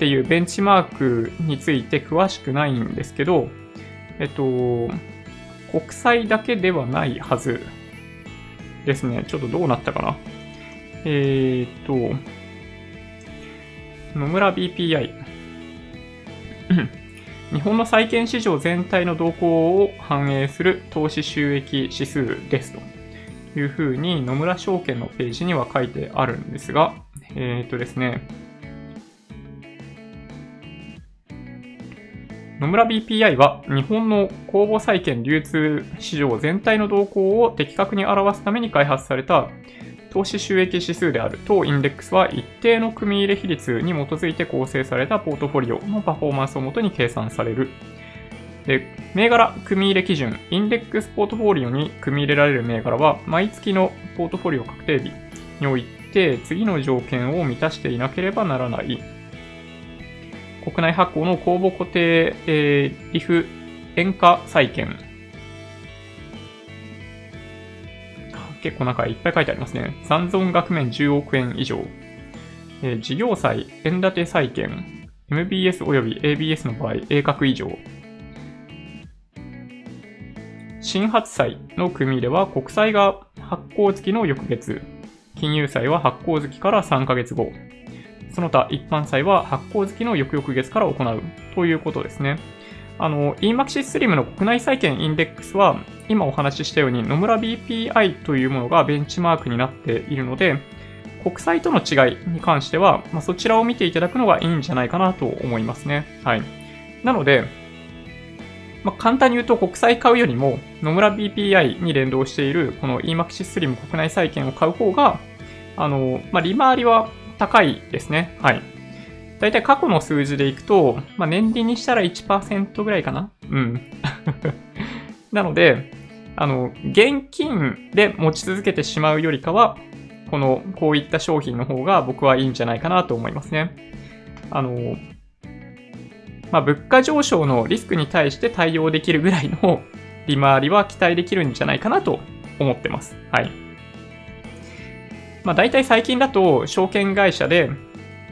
っていうベンチマークについて詳しくないんですけど、えっと、国債だけではないはずですね。ちょっとどうなったかな。えー、っと、野村 BPI。*coughs* 日本の債券市場全体の動向を反映する投資収益指数ですというふうに野村証券のページには書いてあるんですが、えー、っとですね、野村 BPI は日本の公募債券流通市場全体の動向を的確に表すために開発された投資収益指数である当インデックスは一定の組入れ比率に基づいて構成されたポートフォリオのパフォーマンスをもとに計算される。で、銘柄組入れ基準、インデックスポートフォリオに組み入れられる銘柄は毎月のポートフォリオ確定日において次の条件を満たしていなければならない。国内発行の公募固定、えー、リフ円価債券。結構なんかいっぱい書いてありますね。残存額面10億円以上。えー、事業債、円建て債券、MBS 及び ABS の場合、鋭角以上。新発債の組入れは国債が発行月の翌月、金融債は発行月から3ヶ月後。その他一般債は発行月の翌々月から行うということですね。あの、EMAXI Slim の国内債券インデックスは、今お話ししたように野村 BPI というものがベンチマークになっているので、国債との違いに関しては、まあ、そちらを見ていただくのがいいんじゃないかなと思いますね。はい。なので、まあ、簡単に言うと国債買うよりも野村 BPI に連動しているこの EMAXIS スリム国内債券を買う方が、あの、まあ、利回りは高いですね。はい。だいたい過去の数字でいくと、まあ、年利にしたら1%ぐらいかなうん。*laughs* なので、あの、現金で持ち続けてしまうよりかは、この、こういった商品の方が僕はいいんじゃないかなと思いますね。あの、まあ、物価上昇のリスクに対して対応できるぐらいの利回りは期待できるんじゃないかなと思ってます。はい。まあ、大体最近だと証券会社で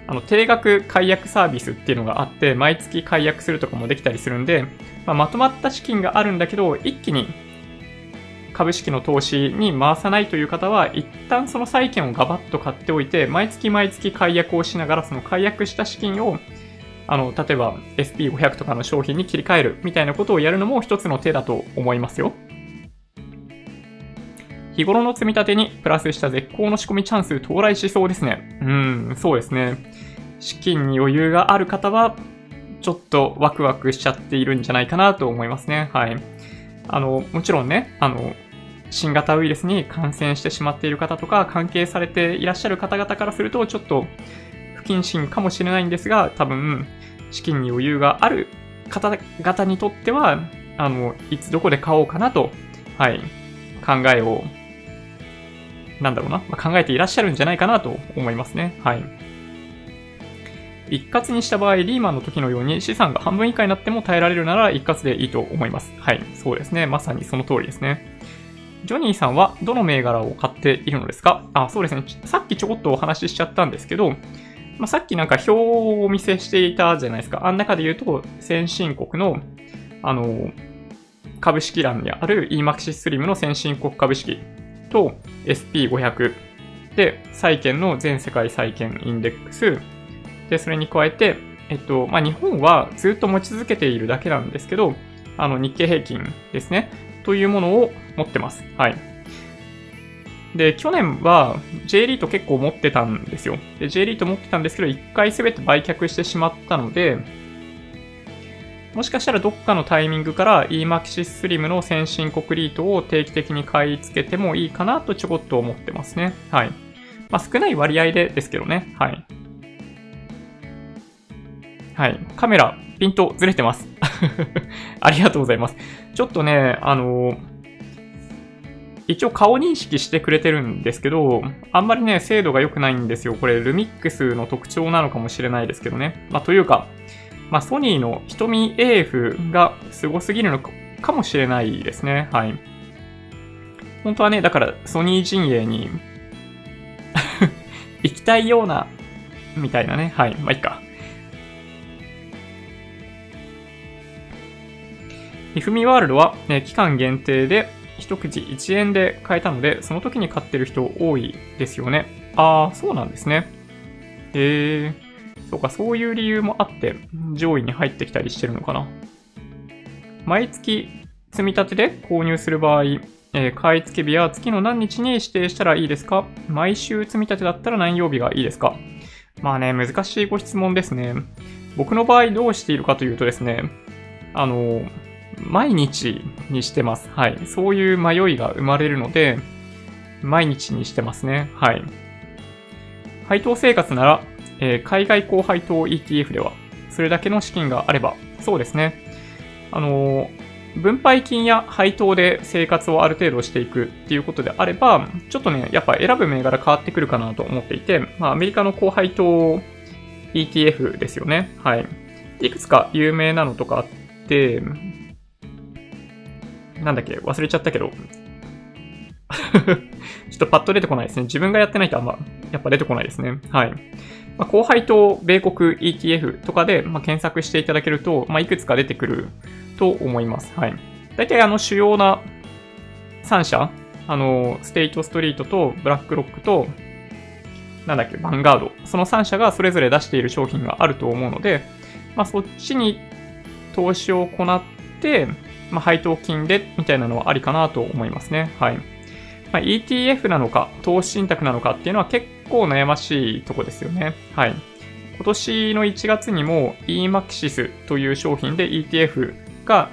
あの、定額解約サービスっていうのがあって、毎月解約するとかもできたりするんで、まあ、まとまった資金があるんだけど、一気に株式の投資に回さないという方は、一旦その債券をガバッと買っておいて、毎月毎月解約をしながら、その解約した資金を、あの、例えば SP500 とかの商品に切り替えるみたいなことをやるのも一つの手だと思いますよ。日頃の積み立てにプラスした絶好の仕込みチャンス到来しそうですね。うん、そうですね。資金に余裕がある方は、ちょっとワクワクしちゃっているんじゃないかなと思いますね。はい。あの、もちろんね、あの、新型ウイルスに感染してしまっている方とか、関係されていらっしゃる方々からすると、ちょっと不謹慎かもしれないんですが、多分、資金に余裕がある方々にとっては、あの、いつどこで買おうかなと、はい、考えをなんだろうな、まあ、考えていらっしゃるんじゃないかなと思いますね。はい。一括にした場合、リーマンの時のように資産が半分以下になっても耐えられるなら一括でいいと思います。はい。そうですね。まさにその通りですね。ジョニーさんはどの銘柄を買っているのですか？あ、そうですね。さっきちょこっとお話ししちゃったんですけど、まあ、さっきなんか表をお見せしていたじゃないですか。あん中で言うと、先進国の、あの、株式欄にある EMAXIS SLIM の先進国株式と SP500 で、債券の全世界債券インデックス、で、それに加えて、えっと、まあ、日本はずっと持ち続けているだけなんですけど、あの、日経平均ですね、というものを持ってます。はい。で、去年は J リート結構持ってたんですよ。で、J リート持ってたんですけど、一回すべて売却してしまったので、もしかしたらどっかのタイミングから EMAXIS Slim の先進国リートを定期的に買い付けてもいいかなとちょこっと思ってますね。はい。まあ、少ない割合でですけどね。はい。はい。カメラ、ピントずれてます。*laughs* ありがとうございます。ちょっとね、あのー、一応顔認識してくれてるんですけど、あんまりね、精度が良くないんですよ。これ、ルミックスの特徴なのかもしれないですけどね。まあ、というか、まあ、ソニーの瞳 AF が凄すぎるのかもしれないですね。はい。本当はね、だからソニー陣営に *laughs* 行きたいような、みたいなね。はい。まあ、いいか。ひふみワールドは、ね、期間限定で一口1円で買えたので、その時に買ってる人多いですよね。ああ、そうなんですね。へえー。そうか、そういう理由もあって、上位に入ってきたりしてるのかな。毎月積み立てで購入する場合、えー、買い付け日は月の何日に指定したらいいですか？毎週積み立てだったら何曜日がいいですか？まあね、難しいご質問ですね。僕の場合どうしているかというとですね、あの、毎日にしてます。はい。そういう迷いが生まれるので、毎日にしてますね。はい。配当生活ならえー、海外高配当 ETF では、それだけの資金があれば、そうですね。あのー、分配金や配当で生活をある程度していくっていうことであれば、ちょっとね、やっぱ選ぶ銘柄変わってくるかなと思っていて、まあ、アメリカの高配当 ETF ですよね。はい。いくつか有名なのとかあって、なんだっけ、忘れちゃったけど、*laughs* ちょっとパッと出てこないですね。自分がやってないとあんま、やっぱ出てこないですね。はい。まあ、後輩と米国 ETF とかで、まあ、検索していただけると、まあ、いくつか出てくると思います。はい。大体あの主要な3社、あの、ステイトストリートとブラックロックと、なんだっけ、バンガード。その3社がそれぞれ出している商品があると思うので、まあ、そっちに投資を行って、まあ、配当金でみたいなのはありかなと思いますね。はい。まあ、ETF なのか、投資信託なのかっていうのは結構悩ましいとこですよね。はい。今年の1月にも EMAXIS という商品で ETF が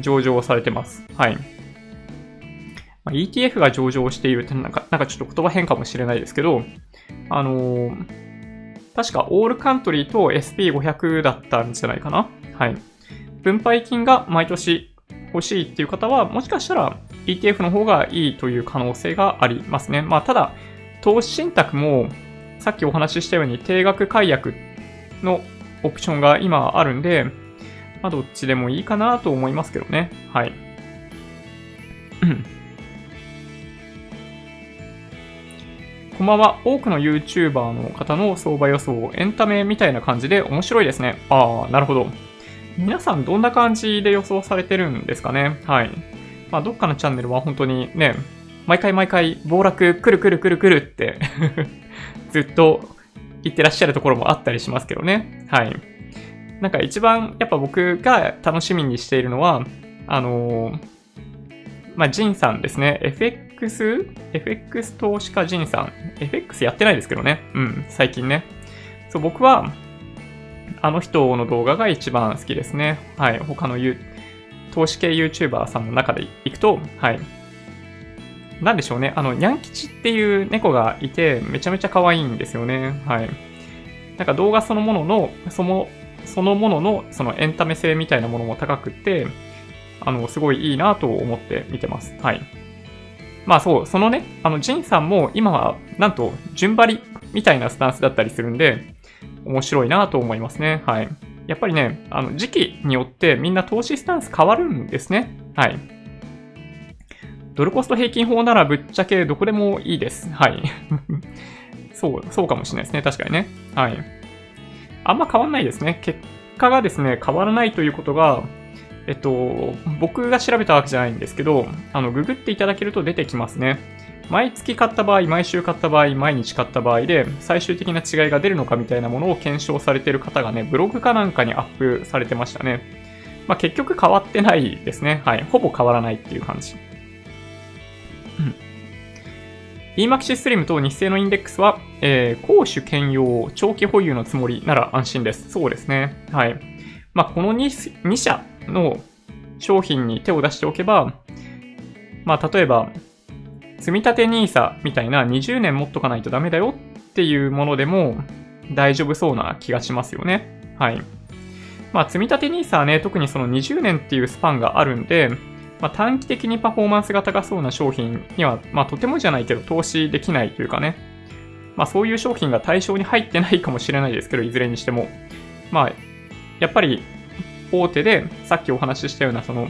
上場されてます。はい。ま ETF が上場しているってなんか、なんかちょっと言葉変かもしれないですけど、あのー、確かオールカントリーと SP500 だったんじゃないかなはい。分配金が毎年欲しいっていう方は、もしかしたら ETF の方がいいという可能性がありますね。まあ、ただ、投資信託も、さっきお話ししたように定額解約のオプションが今あるんで、まあ、どっちでもいいかなと思いますけどね。はい。こんばんは。多くの YouTuber の方の相場予想、エンタメみたいな感じで面白いですね。ああ、なるほど。皆さんどんな感じで予想されてるんですかねはい。まあ、どっかのチャンネルは本当にね、毎回毎回暴落くるくるくるくるって *laughs* ずっと言ってらっしゃるところもあったりしますけどね。はい。なんか一番やっぱ僕が楽しみにしているのは、あのー、まあ、ジンさんですね。FX、FX 投資家ジンさん。FX やってないですけどね。うん、最近ね。そう、僕は、あの人の動画が一番好きですね。はい。他の投資系 YouTuber さんの中で行くと、はい。なんでしょうね。あの、ニャン吉っていう猫がいて、めちゃめちゃ可愛いんですよね。はい。なんか動画そのものの、その、そのものの、そのエンタメ性みたいなものも高くって、あの、すごいいいなと思って見てます。はい。まあそう、そのね、あの、ジンさんも今は、なんと、順張りみたいなスタンスだったりするんで、面白いなと思いますね。はい。やっぱりね、あの、時期によってみんな投資スタンス変わるんですね。はい。ドルコスト平均法ならぶっちゃけどこでもいいです。はい。*laughs* そう、そうかもしれないですね。確かにね。はい。あんま変わんないですね。結果がですね、変わらないということが、えっと、僕が調べたわけじゃないんですけど、あの、ググっていただけると出てきますね。毎月買った場合、毎週買った場合、毎日買った場合で、最終的な違いが出るのかみたいなものを検証されている方がね、ブログかなんかにアップされてましたね。まあ、結局変わってないですね。はい。ほぼ変わらないっていう感じ。うん。EMAXI Slim と日清のインデックスは、えー、攻守兼用、長期保有のつもりなら安心です。そうですね。はい。まあ、この 2, 2社の商品に手を出しておけば、まあ、例えば、積立 NISA みたいな20年持っとかないとダメだよっていうものでも大丈夫そうな気がしますよね。はい。まあ、積立 NISA はね、特にその20年っていうスパンがあるんで、まあ、短期的にパフォーマンスが高そうな商品には、まあ、とてもじゃないけど投資できないというかね、まあ、そういう商品が対象に入ってないかもしれないですけど、いずれにしても。まあ、やっぱり大手で、さっきお話ししたような、その、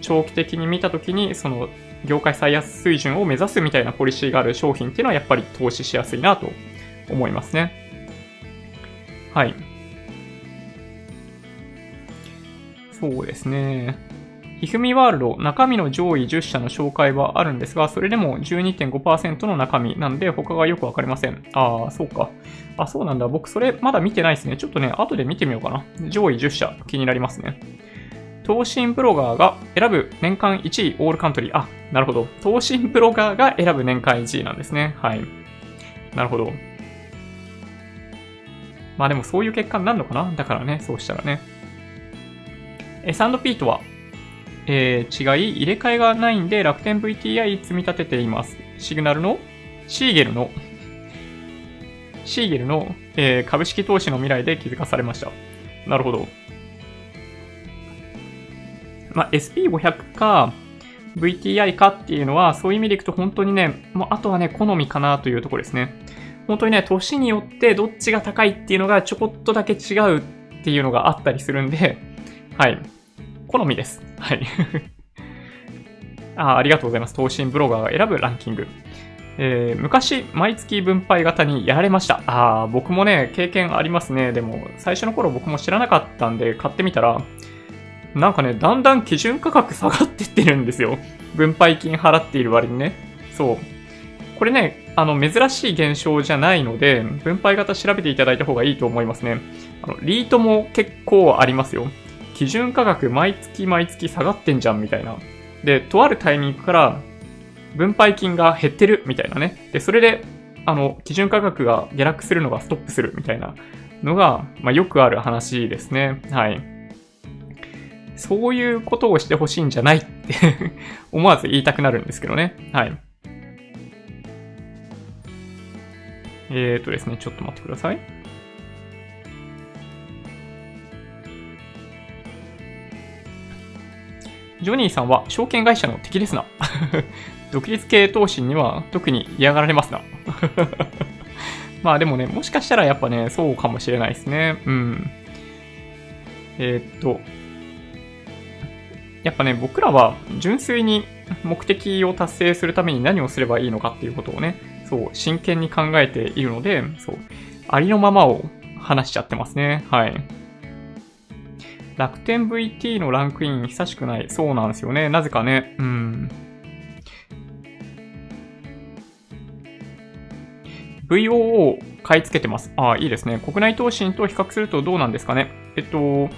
長期的に見たときに、その、業界最安水準を目指すみたいなポリシーがある商品っていうのはやっぱり投資しやすいなと思いますね。はい。そうですね。ひふみワールド、中身の上位10社の紹介はあるんですが、それでも12.5%の中身なんで他がよくわかりません。ああ、そうか。あ、そうなんだ。僕それまだ見てないですね。ちょっとね、後で見てみようかな。上位10社気になりますね。東進ブロガーが選ぶ年間1位オールカントリー。あ、なるほど。東進ブロガーが選ぶ年間1位なんですね。はい。なるほど。まあでもそういう結果になるのかな？だからね、そうしたらね。S&P とは、えー、違い、入れ替えがないんで楽天 VTI 積み立てています。シグナルの、シーゲルの、シーゲルの、えー、株式投資の未来で気づかされました。なるほど。まあ、SP500 か VTI かっていうのは、そういう意味でいくと本当にね、もうあとはね、好みかなというところですね。本当にね、年によってどっちが高いっていうのがちょこっとだけ違うっていうのがあったりするんで、*laughs* はい。好みです。はい。*laughs* あありがとうございます。投信ブロガーが選ぶランキング。えー、昔、毎月分配型にやられました。ああ、僕もね、経験ありますね。でも、最初の頃僕も知らなかったんで買ってみたら、なんかね、だんだん基準価格下がってってるんですよ。*laughs* 分配金払っている割にね。そう。これね、あの、珍しい現象じゃないので、分配型調べていただいた方がいいと思いますね。あの、リートも結構ありますよ。基準価格毎月毎月下がってんじゃんみたいな。で、とあるタイミングから分配金が減ってるみたいなね。で、それであの、基準価格が下落するのがストップするみたいなのが、まあ、よくある話ですね。はい。そういうことをしてほしいんじゃないって *laughs* 思わず言いたくなるんですけどね。はい。えーとですね、ちょっと待ってください。ジョニーさんは証券会社の敵ですな。*laughs* 独立系投資には特に嫌がられますな。*laughs* まあでもね、もしかしたらやっぱね、そうかもしれないですね。うん。えー、っと、やっぱね、僕らは純粋に目的を達成するために何をすればいいのかっていうことをね、そう、真剣に考えているので、そう、ありのままを話しちゃってますね。はい。楽天 VT のランクイン久しくない。そうなんですよね。なぜかね。うん。VOO を買い付けてます。ああ、いいですね。国内投信と比較するとどうなんですかね。えっと、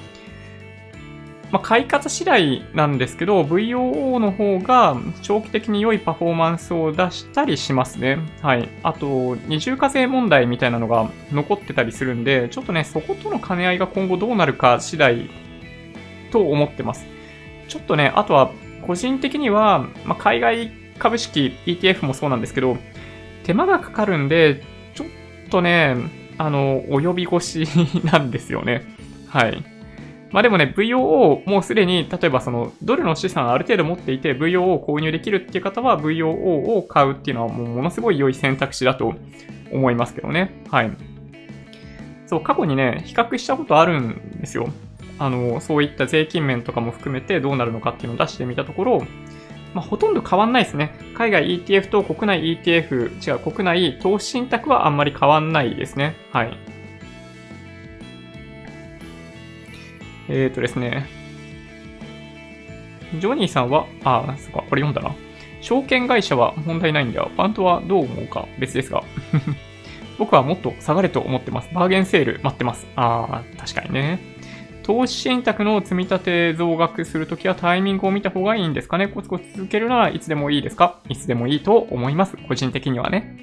まあ、買い方次第なんですけど、VOO の方が長期的に良いパフォーマンスを出したりしますね。はい。あと、二重課税問題みたいなのが残ってたりするんで、ちょっとね、そことの兼ね合いが今後どうなるか次第と思ってます。ちょっとね、あとは、個人的には、まあ、海外株式 ETF もそうなんですけど、手間がかかるんで、ちょっとね、あの、及び腰なんですよね。はい。まあでもね、VOO もうすでに、例えばその、ドルの資産ある程度持っていて VOO を購入できるっていう方は VOO を買うっていうのはもうものすごい良い選択肢だと思いますけどね。はい。そう、過去にね、比較したことあるんですよ。あの、そういった税金面とかも含めてどうなるのかっていうのを出してみたところ、まあ、ほとんど変わんないですね。海外 ETF と国内 ETF、違う、国内投資信託はあんまり変わんないですね。はい。えっ、ー、とですね。ジョニーさんは、あ、そっか、これ読んだな。証券会社は問題ないんだよ。バントはどう思うか別ですが。*laughs* 僕はもっと下がれと思ってます。バーゲンセール待ってます。ああ、確かにね。投資信託の積み立て増額するときはタイミングを見た方がいいんですかねコツコツ続けるならいつでもいいですかいつでもいいと思います。個人的にはね。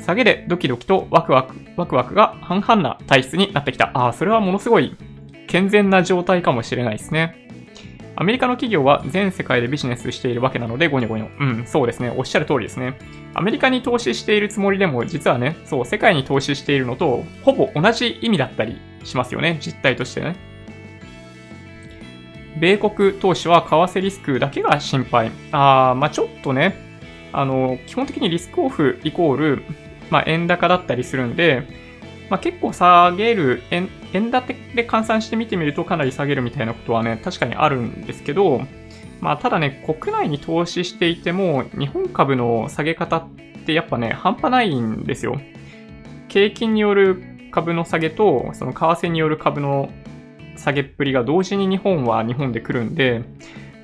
下げでドキドキとワクワク、ワクワクが半々な体質になってきた。ああ、それはものすごい健全な状態かもしれないですね。アメリカの企業は全世界でビジネスしているわけなので、ゴニョゴニョ。うん、そうですね。おっしゃる通りですね。アメリカに投資しているつもりでも、実はね、そう、世界に投資しているのと、ほぼ同じ意味だったりしますよね。実態としてね。米国投資は為替リスクだけが心配。あまあちょっとね、あの、基本的にリスクオフイコール、まあ、円高だったりするんで、まあ、結構下げる円、円建てで換算して見てみるとかなり下げるみたいなことはね、確かにあるんですけど、まあ、ただね、国内に投資していても、日本株の下げ方ってやっぱね、半端ないんですよ。景気による株の下げと、その為替による株の下げっぷりが同時に日本は日本で来るんで、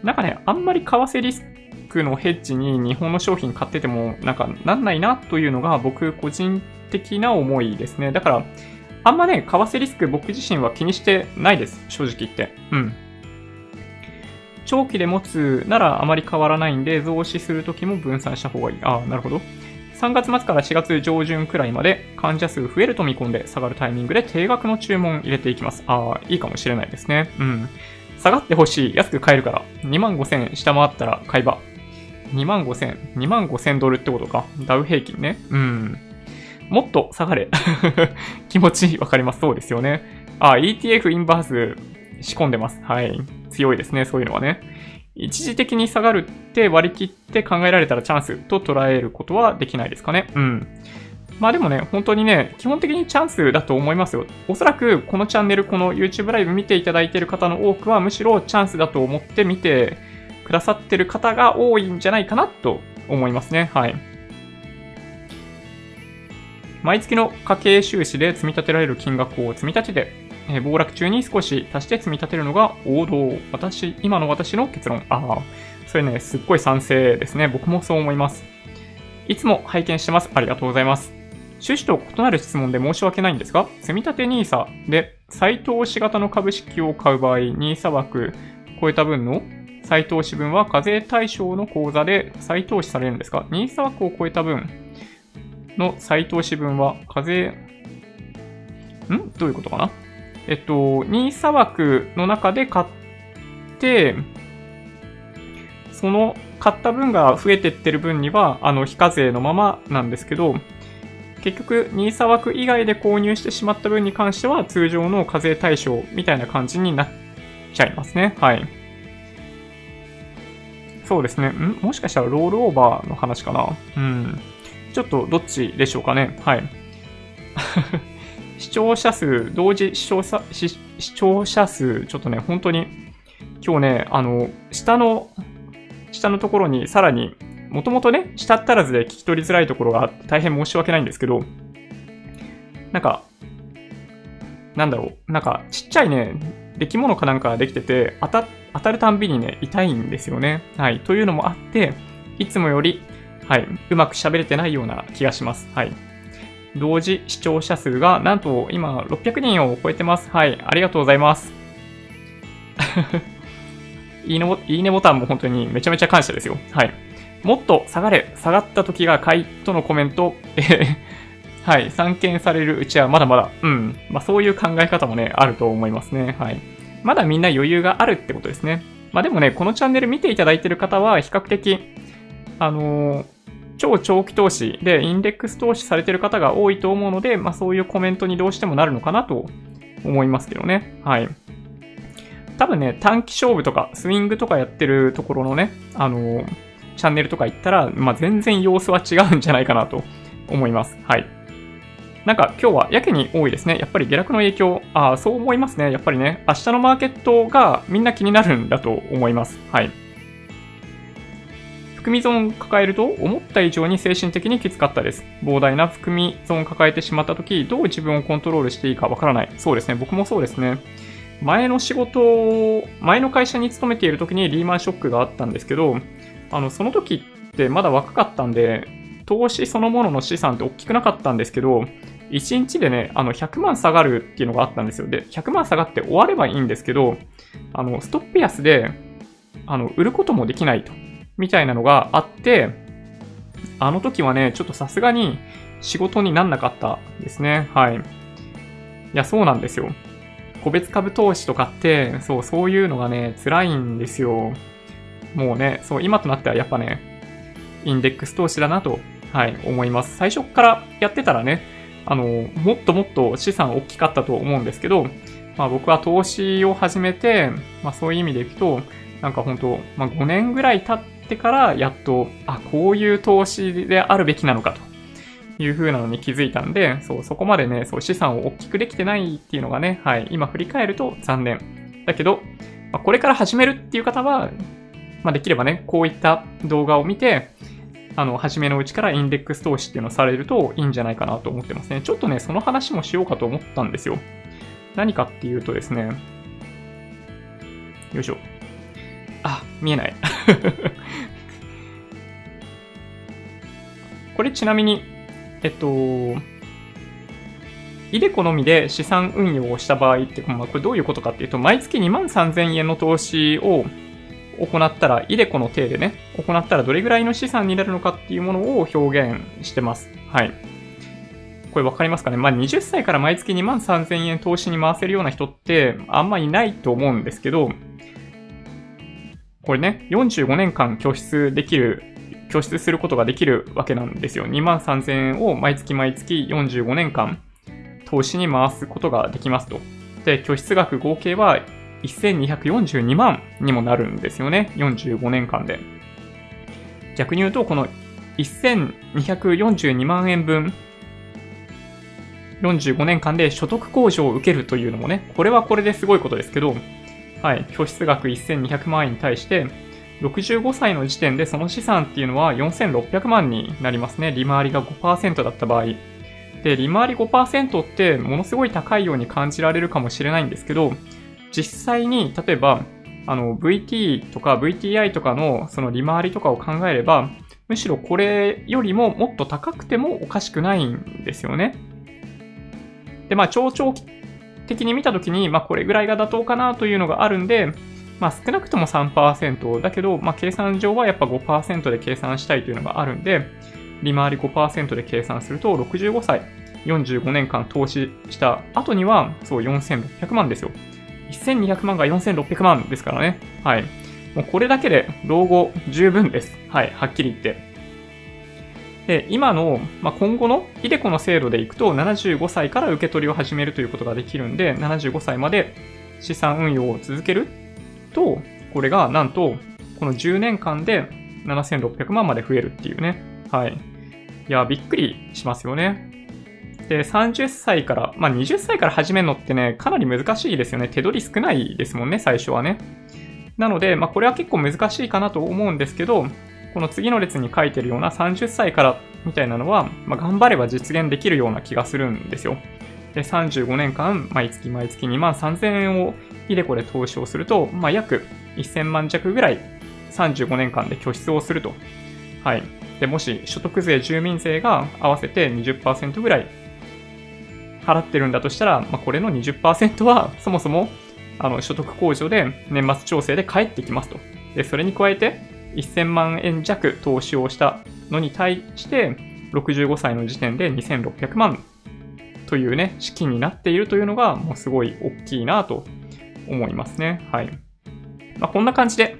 なんかね、あんまり為替リスクのヘッジに日本の商品買ってても、なんかなんないなというのが僕個人的な思いですね。だから、あんまね、為替リスク僕自身は気にしてないです。正直言って。うん。長期で持つならあまり変わらないんで、増資するときも分散した方がいい。ああ、なるほど。3月末から4月上旬くらいまで患者数増えると見込んで下がるタイミングで定額の注文入れていきます。ああ、いいかもしれないですね。うん。下がってほしい。安く買えるから。2万5000下回ったら買い場。2万5千、2万5千ドルってことか。ダウ平均ね。うん。もっと下がれ。*laughs* 気持ちわかります。そうですよね。あ、ETF インバース仕込んでます。はい。強いですね。そういうのはね。一時的に下がるって割り切って考えられたらチャンスと捉えることはできないですかね。うん。まあでもね、本当にね、基本的にチャンスだと思いますよ。おそらくこのチャンネル、この YouTube ライブ見ていただいている方の多くはむしろチャンスだと思って見てくださってる方が多いんじゃないかなと思いますね。はい。毎月の家計収支で積み立てられる金額を積み立ててえー、暴落中に少し足して積み立てるのが王道。私、今の私の結論。ああ、それね、すっごい賛成ですね。僕もそう思います。いつも拝見してます。ありがとうございます。趣旨と異なる質問で申し訳ないんですが、積立 NISA で再投資型の株式を買う場合、NISA 枠超えた分の再投資分は課税対象の口座で再投資されるんですか ?NISA 枠を超えた分、の再投資分は課税、ん？どういうことかな？えっと、NISA 枠の中で買って、その買った分が増えてってる分には、あの、非課税のままなんですけど、結局、NISA 枠以外で購入してしまった分に関しては、通常の課税対象みたいな感じになっちゃいますね。はい。そうですね。ん？もしかしたらロールオーバーの話かな？うん。ちょっとどっちでしょうかね。はい。*laughs* 視聴者数、同時視聴者視聴者数、ちょっとね、本当に、今日ね、あの、下の、下のところにさらに、もともとね、下ったらずで聞き取りづらいところがあって大変申し訳ないんですけど、なんか、なんだろう、なんか、ちっちゃいね、出来物かなんかができてて、当た、当たるたんびにね、痛いんですよね。はい。というのもあって、いつもより、はい、うまく喋れてないような気がします。はい。同時視聴者数が、なんと今600人を超えてます。はい、ありがとうございます。*laughs* いいねいいねボタンも本当にめちゃめちゃ感謝ですよ。はい。もっと下がれ、下がった時が買いとのコメント、え *laughs* はい、散見されるうちはまだまだ、うん、まあそういう考え方もね、あると思いますね。はい。まだみんな余裕があるってことですね。まあでもね、このチャンネル見ていただいてる方は比較的、あのー超長期投資でインデックス投資されてる方が多いと思うので、まあそういうコメントにどうしてもなるのかなと思いますけどね。はい。多分ね、短期勝負とかスイングとかやってるところのね、あのチャンネルとか行ったら、まあ全然様子は違うんじゃないかなと思います。はい。なんか今日はやけに多いですね。やっぱり下落の影響、ああ、そう思いますね。やっぱりね、明日のマーケットがみんな気になるんだと思います。はい。含み損を抱えると思った以上に精神的にきつかったです。膨大な含み損を抱えてしまった時、どう自分をコントロールしていいかわからない。そうですね、僕もそうですね。前の仕事、前の会社に勤めている時にリーマンショックがあったんですけど、あの、その時ってまだ若かったんで、投資そのものの資産って大きくなかったんですけど、1日でね、あの、100万下がるっていうのがあったんですよ。で、100万下がって終わればいいんですけど、あの、ストップ安で、あの、売ることもできないと。みたいなのがあって、あの時はね、ちょっとさすがに仕事になんなかったですね。はい。いや、そうなんですよ。個別株投資とかって、そう、そういうのがね、辛いんですよ。もうね、そう、今となってはやっぱね、インデックス投資だなと、はい、思います。最初からやってたらね、あの、もっともっと資産大きかったと思うんですけど、まあ僕は投資を始めて、まあそういう意味でいくと、なんか本当、まあ5年ぐらい経ってってからやっと、あ、こういう投資であるべきなのかという風なのに気づいたんで、そう、そこまでね、そう、資産を大きくできてないっていうのがね、はい、今振り返ると残念。だけど、まあ、これから始めるっていう方は、まあ、できればね、こういった動画を見て、あの、初めのうちからインデックス投資っていうのをされるといいんじゃないかなと思ってますね。ちょっとね、その話もしようかと思ったんですよ。何かっていうとですね、よいしょ。あ、見えない。*laughs* これちなみに、えっと、イデコのみで資産運用をした場合って、まあ、これどういうことかっていうと、毎月2万3000円の投資を行ったら、イデコの体でね、行ったらどれぐらいの資産になるのかっていうものを表現してます。はい。これわかりますかね？まあ、20歳から毎月2万3000円投資に回せるような人ってあんまいないと思うんですけど、これね、45年間拠出できる、拠出することができるわけなんですよ。2万3000円を毎月毎月45年間投資に回すことができますと。で、拠出額合計は1242万にもなるんですよね。45年間で。逆に言うと、この1242万円分、45年間で所得控除を受けるというのもね、これはこれですごいことですけど、はい、拠出額1200万円に対して、65歳の時点でその資産っていうのは4600万になりますね。利回りが5%だった場合。で、利回り5%ってものすごい高いように感じられるかもしれないんですけど、実際に、例えば、あの、VT とか VTI とかのその利回りとかを考えれば、むしろこれよりももっと高くてもおかしくないんですよね。で、まあ、超長期的に見たときに、まあ、これぐらいが妥当かなというのがあるんで、まあ、少なくとも3%だけど、まあ、計算上はやっぱ5%で計算したいというのがあるんで、利回り5%で計算すると、65歳、45年間投資した後には、そう、4600万ですよ。1200万が4600万ですからね。はい。もうこれだけで老後十分です。はい。はっきり言って。で、今の、まあ、今後のイデコの制度でいくと、75歳から受け取りを始めるということができるんで、75歳まで資産運用を続けると、これがなんと、この10年間で7600万まで増えるっていうね。はい。いや、びっくりしますよね。で、30歳から、まあ、20歳から始めるのってね、かなり難しいですよね。手取り少ないですもんね、最初はね。なので、まあ、これは結構難しいかなと思うんですけど、この次の列に書いてるような30歳からみたいなのは、まあ、頑張れば実現できるような気がするんですよ。で、35年間、毎月毎月2万3000円をイデコで投資をすると、まあ、約1000万弱ぐらい35年間で拠出をすると。はい。で、もし所得税、住民税が合わせて20%ぐらい払ってるんだとしたら、まあ、これの20%はそもそもあの所得控除で年末調整で返ってきますと。で、それに加えて、1000万円弱投資をしたのに対して、65歳の時点で2600万というね、資金になっているというのが、もうすごい大きいなと思いますね。はい。まあ、こんな感じで、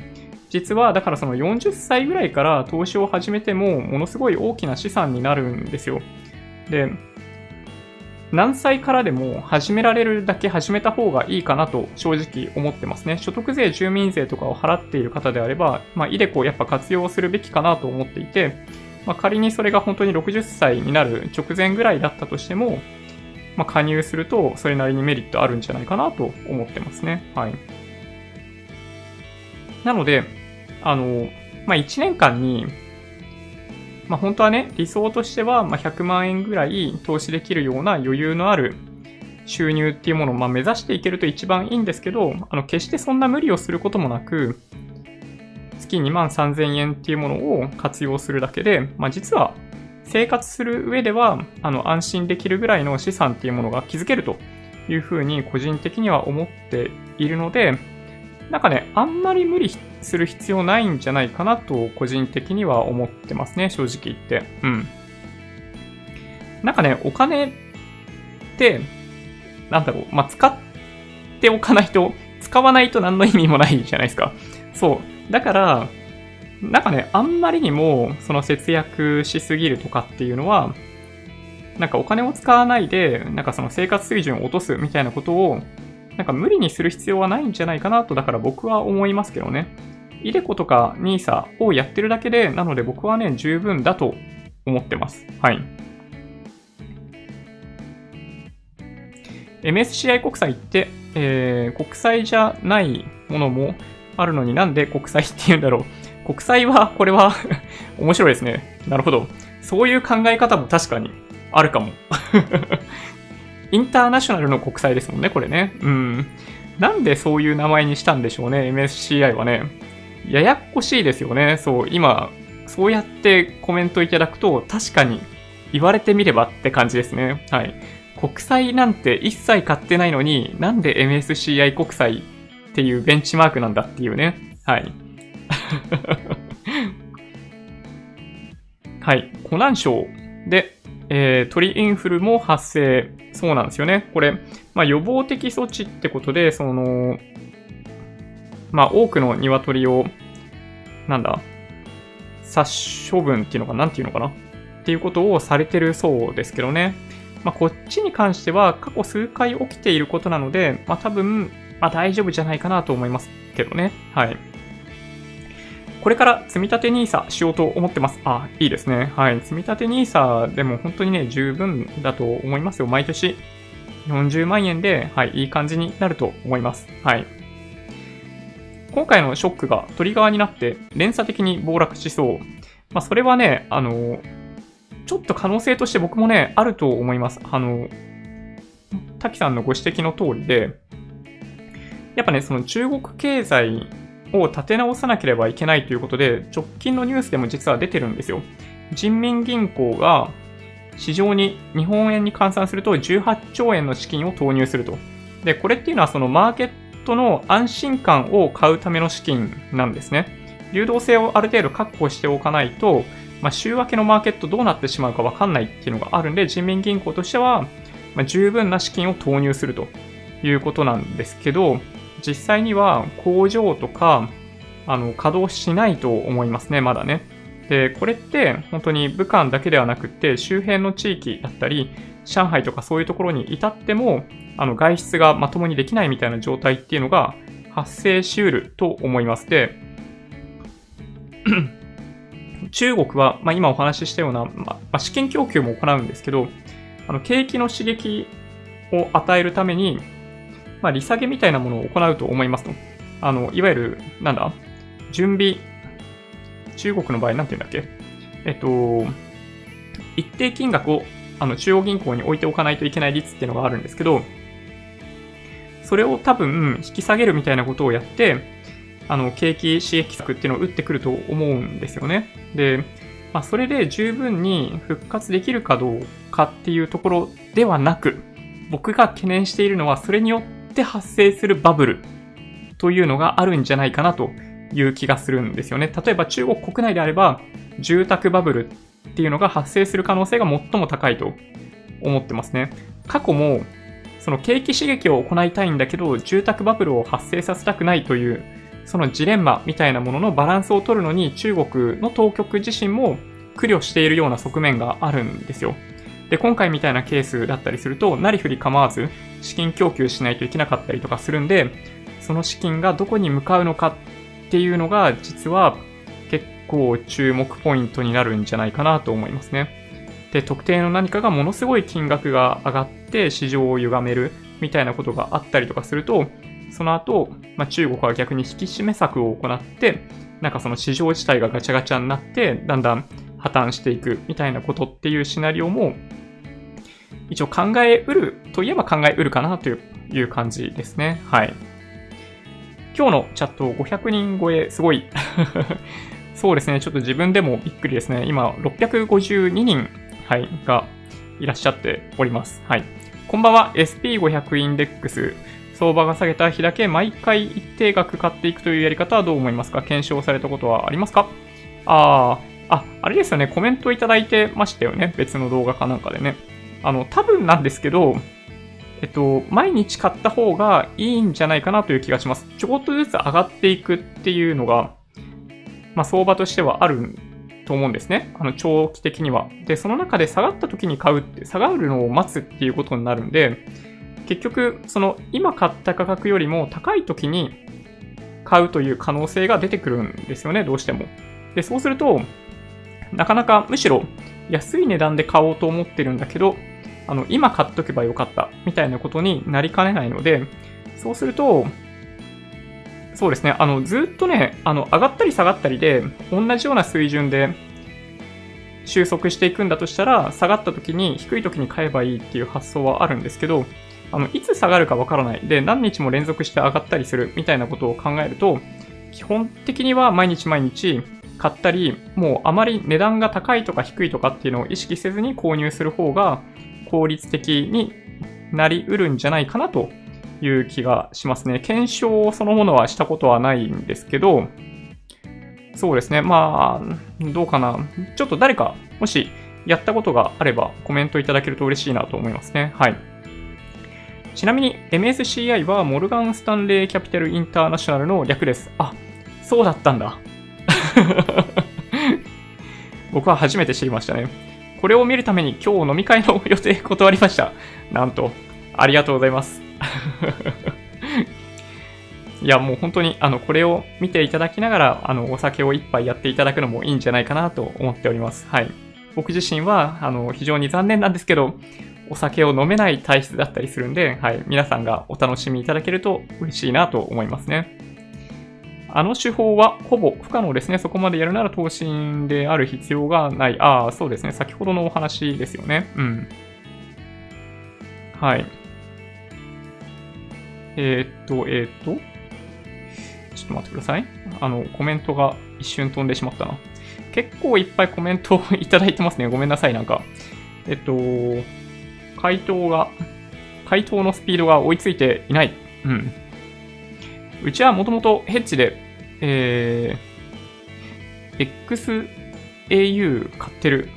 実はだからその40歳ぐらいから投資を始めても、ものすごい大きな資産になるんですよ。で、何歳からでも始められるだけ始めた方がいいかなと正直思ってますね。所得税、住民税とかを払っている方であれば、まあ、イデコをやっぱ活用するべきかなと思っていて、まあ、仮にそれが本当に60歳になる直前ぐらいだったとしても、まあ、加入するとそれなりにメリットあるんじゃないかなと思ってますね。はい。なので、あの、まあ、1年間にまあ、本当はね、理想としては、ま100万円ぐらい投資できるような余裕のある収入っていうものをま目指していけると一番いいんですけど、あの、決してそんな無理をすることもなく、月2万3000円っていうものを活用するだけで、まあ、実は生活する上では、あの、安心できるぐらいの資産っていうものが築けるというふうに個人的には思っているので、なんかね、あんまり無理する必要ないんじゃないかなと、個人的には思ってますね、正直言って。うん。なんかね、お金って、なんだろう、まあ、使っておかないと、使わないと何の意味もないじゃないですか。そう。だから、なんかね、あんまりにも、その節約しすぎるとかっていうのは、なんかお金を使わないで、なんかその生活水準を落とすみたいなことをなんか無理にする必要はないんじゃないかなと、だから僕は思いますけどね。イデコとか NISA をやってるだけで、なので僕はね、十分だと思ってます。はい。MSCI 国債って、えー、国債じゃないものもあるのになんで国債って言うんだろう。国債は、これは *laughs* 面白いですね。なるほど。そういう考え方も確かにあるかも。インターナショナルの国債ですもんね、これね。うん。なんでそういう名前にしたんでしょうね、MSCI はね。ややこしいですよね。そう、今、そうやってコメントいただくと、確かに言われてみればって感じですね。はい。国債なんて一切買ってないのに、なんで MSCI 国債っていうベンチマークなんだっていうね。はい。*laughs* はい。湖南省でえー、鳥インフルも発生。そうなんですよね。これ、まあ、予防的措置ってことで、その、まあ、多くの鶏を、なんだ、殺処分っていうのかなんていうのかなっていうことをされてるそうですけどね。まあ、こっちに関しては過去数回起きていることなので、まあ、多分、まあ、大丈夫じゃないかなと思いますけどね。はい。これから積み立て NISA しようと思ってます。あ、いいですね。はい。積み立て NISA でも本当にね、十分だと思いますよ。毎年40万円で、はい、いい感じになると思います。はい。今回のショックがトリガーになって連鎖的に暴落しそう。まあ、それはね、あの、ちょっと可能性として僕もね、あると思います。あの、滝さんのご指摘の通りで、やっぱね、その中国経済を立て直さなければいけないということで、直近のニュースでも実は出てるんですよ。人民銀行が市場に日本円に換算すると18兆円の資金を投入すると。で、これっていうのはそのマーケットの安心感を買うための資金なんですね。流動性をある程度確保しておかないと、まあ、週明けのマーケットどうなってしまうかわかんないっていうのがあるんで、人民銀行としては、まあ、十分な資金を投入するということなんですけど、実際には工場とか、あの、稼働しないと思いますね、まだね。で、これって本当に武漢だけではなくて、周辺の地域だったり、上海とかそういうところに至っても、あの、外出がまともにできないみたいな状態っていうのが発生しうると思います。で、*clears throat* 中国は、まあ、今お話ししたような、まあ、資金供給も行うんですけど、あの、景気の刺激を与えるために、まあ、利下げみたいなものを行うと思いますと。あの、いわゆる、なんだ、準備、中国の場合なんて言うんだっけ？えっと、一定金額をあの中央銀行に置いておかないといけない率っていうのがあるんですけど、それを多分引き下げるみたいなことをやって、あの、景気刺激策っていうのを打ってくると思うんですよね。で、まあ、それで十分に復活できるかどうかっていうところではなく、僕が懸念しているのは、それによって発生するバブルというのがあるんじゃないかなという気がするんですよね。例えば中国国内であれば、住宅バブルっていうのが発生する可能性が最も高いと思ってますね。過去も、その景気刺激を行いたいんだけど、住宅バブルを発生させたくないというそのジレンマみたいなもののバランスを取るのに中国の当局自身も苦慮しているような側面があるんですよ。で、今回みたいなケースだったりすると、なりふり構わず資金供給しないといけなかったりとかするんで、その資金がどこに向かうのかっていうのが実は結構注目ポイントになるんじゃないかなと思いますね。で、特定の何かがものすごい金額が上がって市場を歪めるみたいなことがあったりとかすると、その後、まあ、中国は逆に引き締め策を行って、なんかその市場自体がガチャガチャになって、だんだん破綻していくみたいなことっていうシナリオも、一応考えうるといえば考えうるかなという感じですね。はい。今日のチャット500人超え、すごい *laughs* そうですね。ちょっと自分でもびっくりですね。今、652人、はい、がいらっしゃっております。はい。こんばんは。SP500 インデックス相場が下げた日だけ毎回一定額買っていくというやり方はどう思いますか？検証されたことはありますか？ああ、あ、あれですよね。コメントいただいてましたよね。別の動画かなんかでね。あの、多分なんですけど、えっと、毎日買った方がいいんじゃないかなという気がします。ちょこっとずつ上がっていくっていうのが、まあ、相場としてはあると思うんですね。あの、長期的には。で、その中で下がった時に買うって、下がるのを待つっていうことになるんで、結局、その今買った価格よりも高い時に買うという可能性が出てくるんですよね、どうしても。で、そうすると、なかなかむしろ安い値段で買おうと思ってるんだけど、あの、今買っとけばよかったみたいなことになりかねないので、そうすると、そうですね、あの、ずっとね、あの、上がったり下がったりで、同じような水準で収束していくんだとしたら、下がった時に低い時に買えばいいっていう発想はあるんですけど、あの、いつ下がるかわからない。で、何日も連続して上がったりするみたいなことを考えると、基本的には毎日毎日買ったり、もうあまり値段が高いとか低いとかっていうのを意識せずに購入する方が効率的になりうるんじゃないかなという気がしますね。検証そのものはしたことはないんですけど、そうですね。まあ、どうかな。ちょっと誰か、もしやったことがあればコメントいただけると嬉しいなと思いますね。はい。ちなみに MSCI はモルガン・スタンレー・キャピタル・インターナショナルの略です。あ、そうだったんだ。*laughs* 僕は初めて知りましたね。これを見るために今日飲み会の予定断りました。なんと、ありがとうございます。*laughs* いや、もう本当に、あの、これを見ていただきながら、あの、お酒を一杯やっていただくのもいいんじゃないかなと思っております。はい。僕自身は、あの、非常に残念なんですけど、お酒を飲めない体質だったりするんで、はい、皆さんがお楽しみいただけると嬉しいなと思いますね。あの手法はほぼ不可能ですね。そこまでやるなら投資である必要がない。ああ、そうですね。先ほどのお話ですよね。うん。はい。えー、っと、えー、っと。ちょっと待ってください。あの、コメントが一瞬飛んでしまったな。結構いっぱいコメントをいただいてますね。ごめんなさい、なんか。えっと、回答が、回答のスピードが追いついていない。うん。うちはもともとヘッジで、えー、au 買ってる。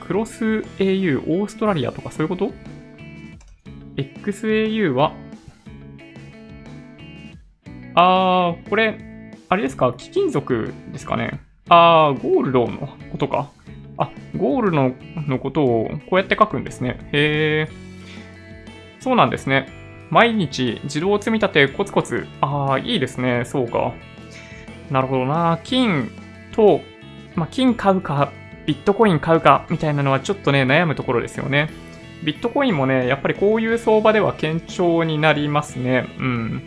クロス au オーストラリアとかそういうこと ?XAU は、あー、これ、あれですか？貴金属ですかね？あー、ゴールドのことか。あ、ゴールドのことをこうやって書くんですね。へー。そうなんですね。毎日自動積み立てコツコツ。ああ、いいですね。そうか。なるほどな。金と、まあ、金買うか、ビットコイン買うか、みたいなのはちょっとね、悩むところですよね。ビットコインもね、やっぱりこういう相場では堅調になりますね。うん。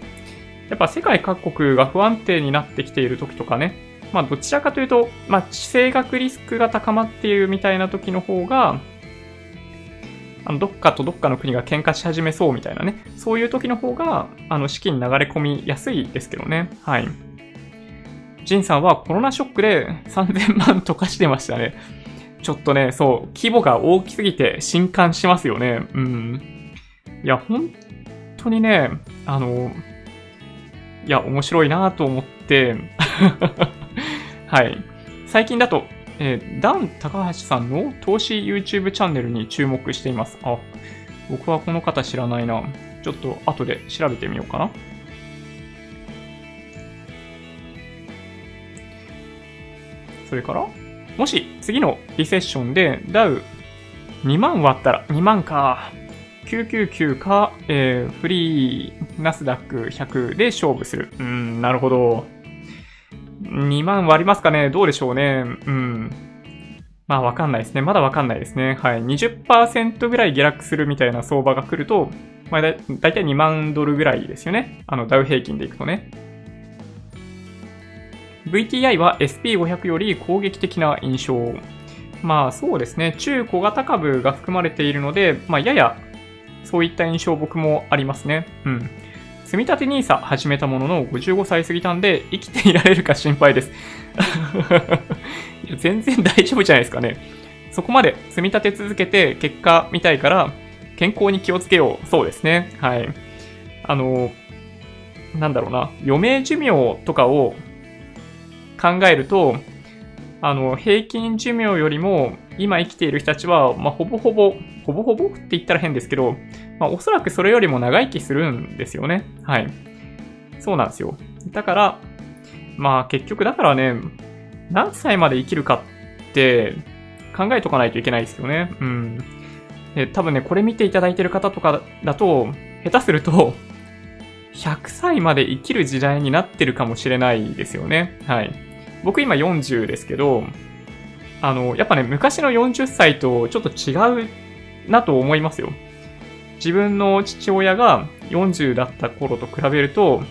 やっぱ世界各国が不安定になってきている時とかね、まあどちらかというと、まあ地政学リスクが高まっているみたいな時の方が、あのどっかとどっかの国が喧嘩し始めそうみたいなね、そういう時の方が、あの資金流れ込みやすいですけどね。はい。ジンさんはコロナショックで3000万とかしてましたね。ちょっとね、そう、規模が大きすぎて震撼しますよね。うん。いや、本当にね、あの、いや、面白いなと思って *laughs* はい。最近だと、えー、ダン高橋さんの投資 YouTube チャンネルに注目しています。あ、僕はこの方知らないな。ちょっと後で調べてみようかな。それから、もし次のリセッションでダウ2万割ったら、2万か。999か、えー、フリーナスダック100で勝負する。うん、なるほど。2万割りますかね？どうでしょうね？うん。まあわかんないですね。まだわかんないですね。はい。20%ぐらい下落するみたいな相場が来ると、まあだ、だいたい2万ドルぐらいですよね。あの、ダウ平均でいくとね。VTI は SP500 より攻撃的な印象。まあそうですね。中小型株が含まれているので、まあややそういった印象僕もありますね。うん。積立 NISA 始めたものの55歳過ぎたんで生きていられるか心配です *laughs* 全然大丈夫じゃないですかね。そこまで積み立て続けて結果見たいから健康に気をつけよう。そうですね。はい。あの、なんだろうな。余命寿命とかを考えると、あの、平均寿命よりも今生きている人たちは、まあ、ほぼほぼ、ほぼほぼって言ったら変ですけど、まあ、おそらくそれよりも長生きするんですよね。はい。そうなんですよ。だから、まあ結局だからね、何歳まで生きるかって考えとかないといけないですよね。うん。で、多分ね、これ見ていただいてる方とかだと、下手すると、*laughs* 100歳まで生きる時代になってるかもしれないですよね。はい。僕今40ですけど、あの、やっぱね、昔の40歳とちょっと違うなと思いますよ。自分の父親が40だった頃と比べると、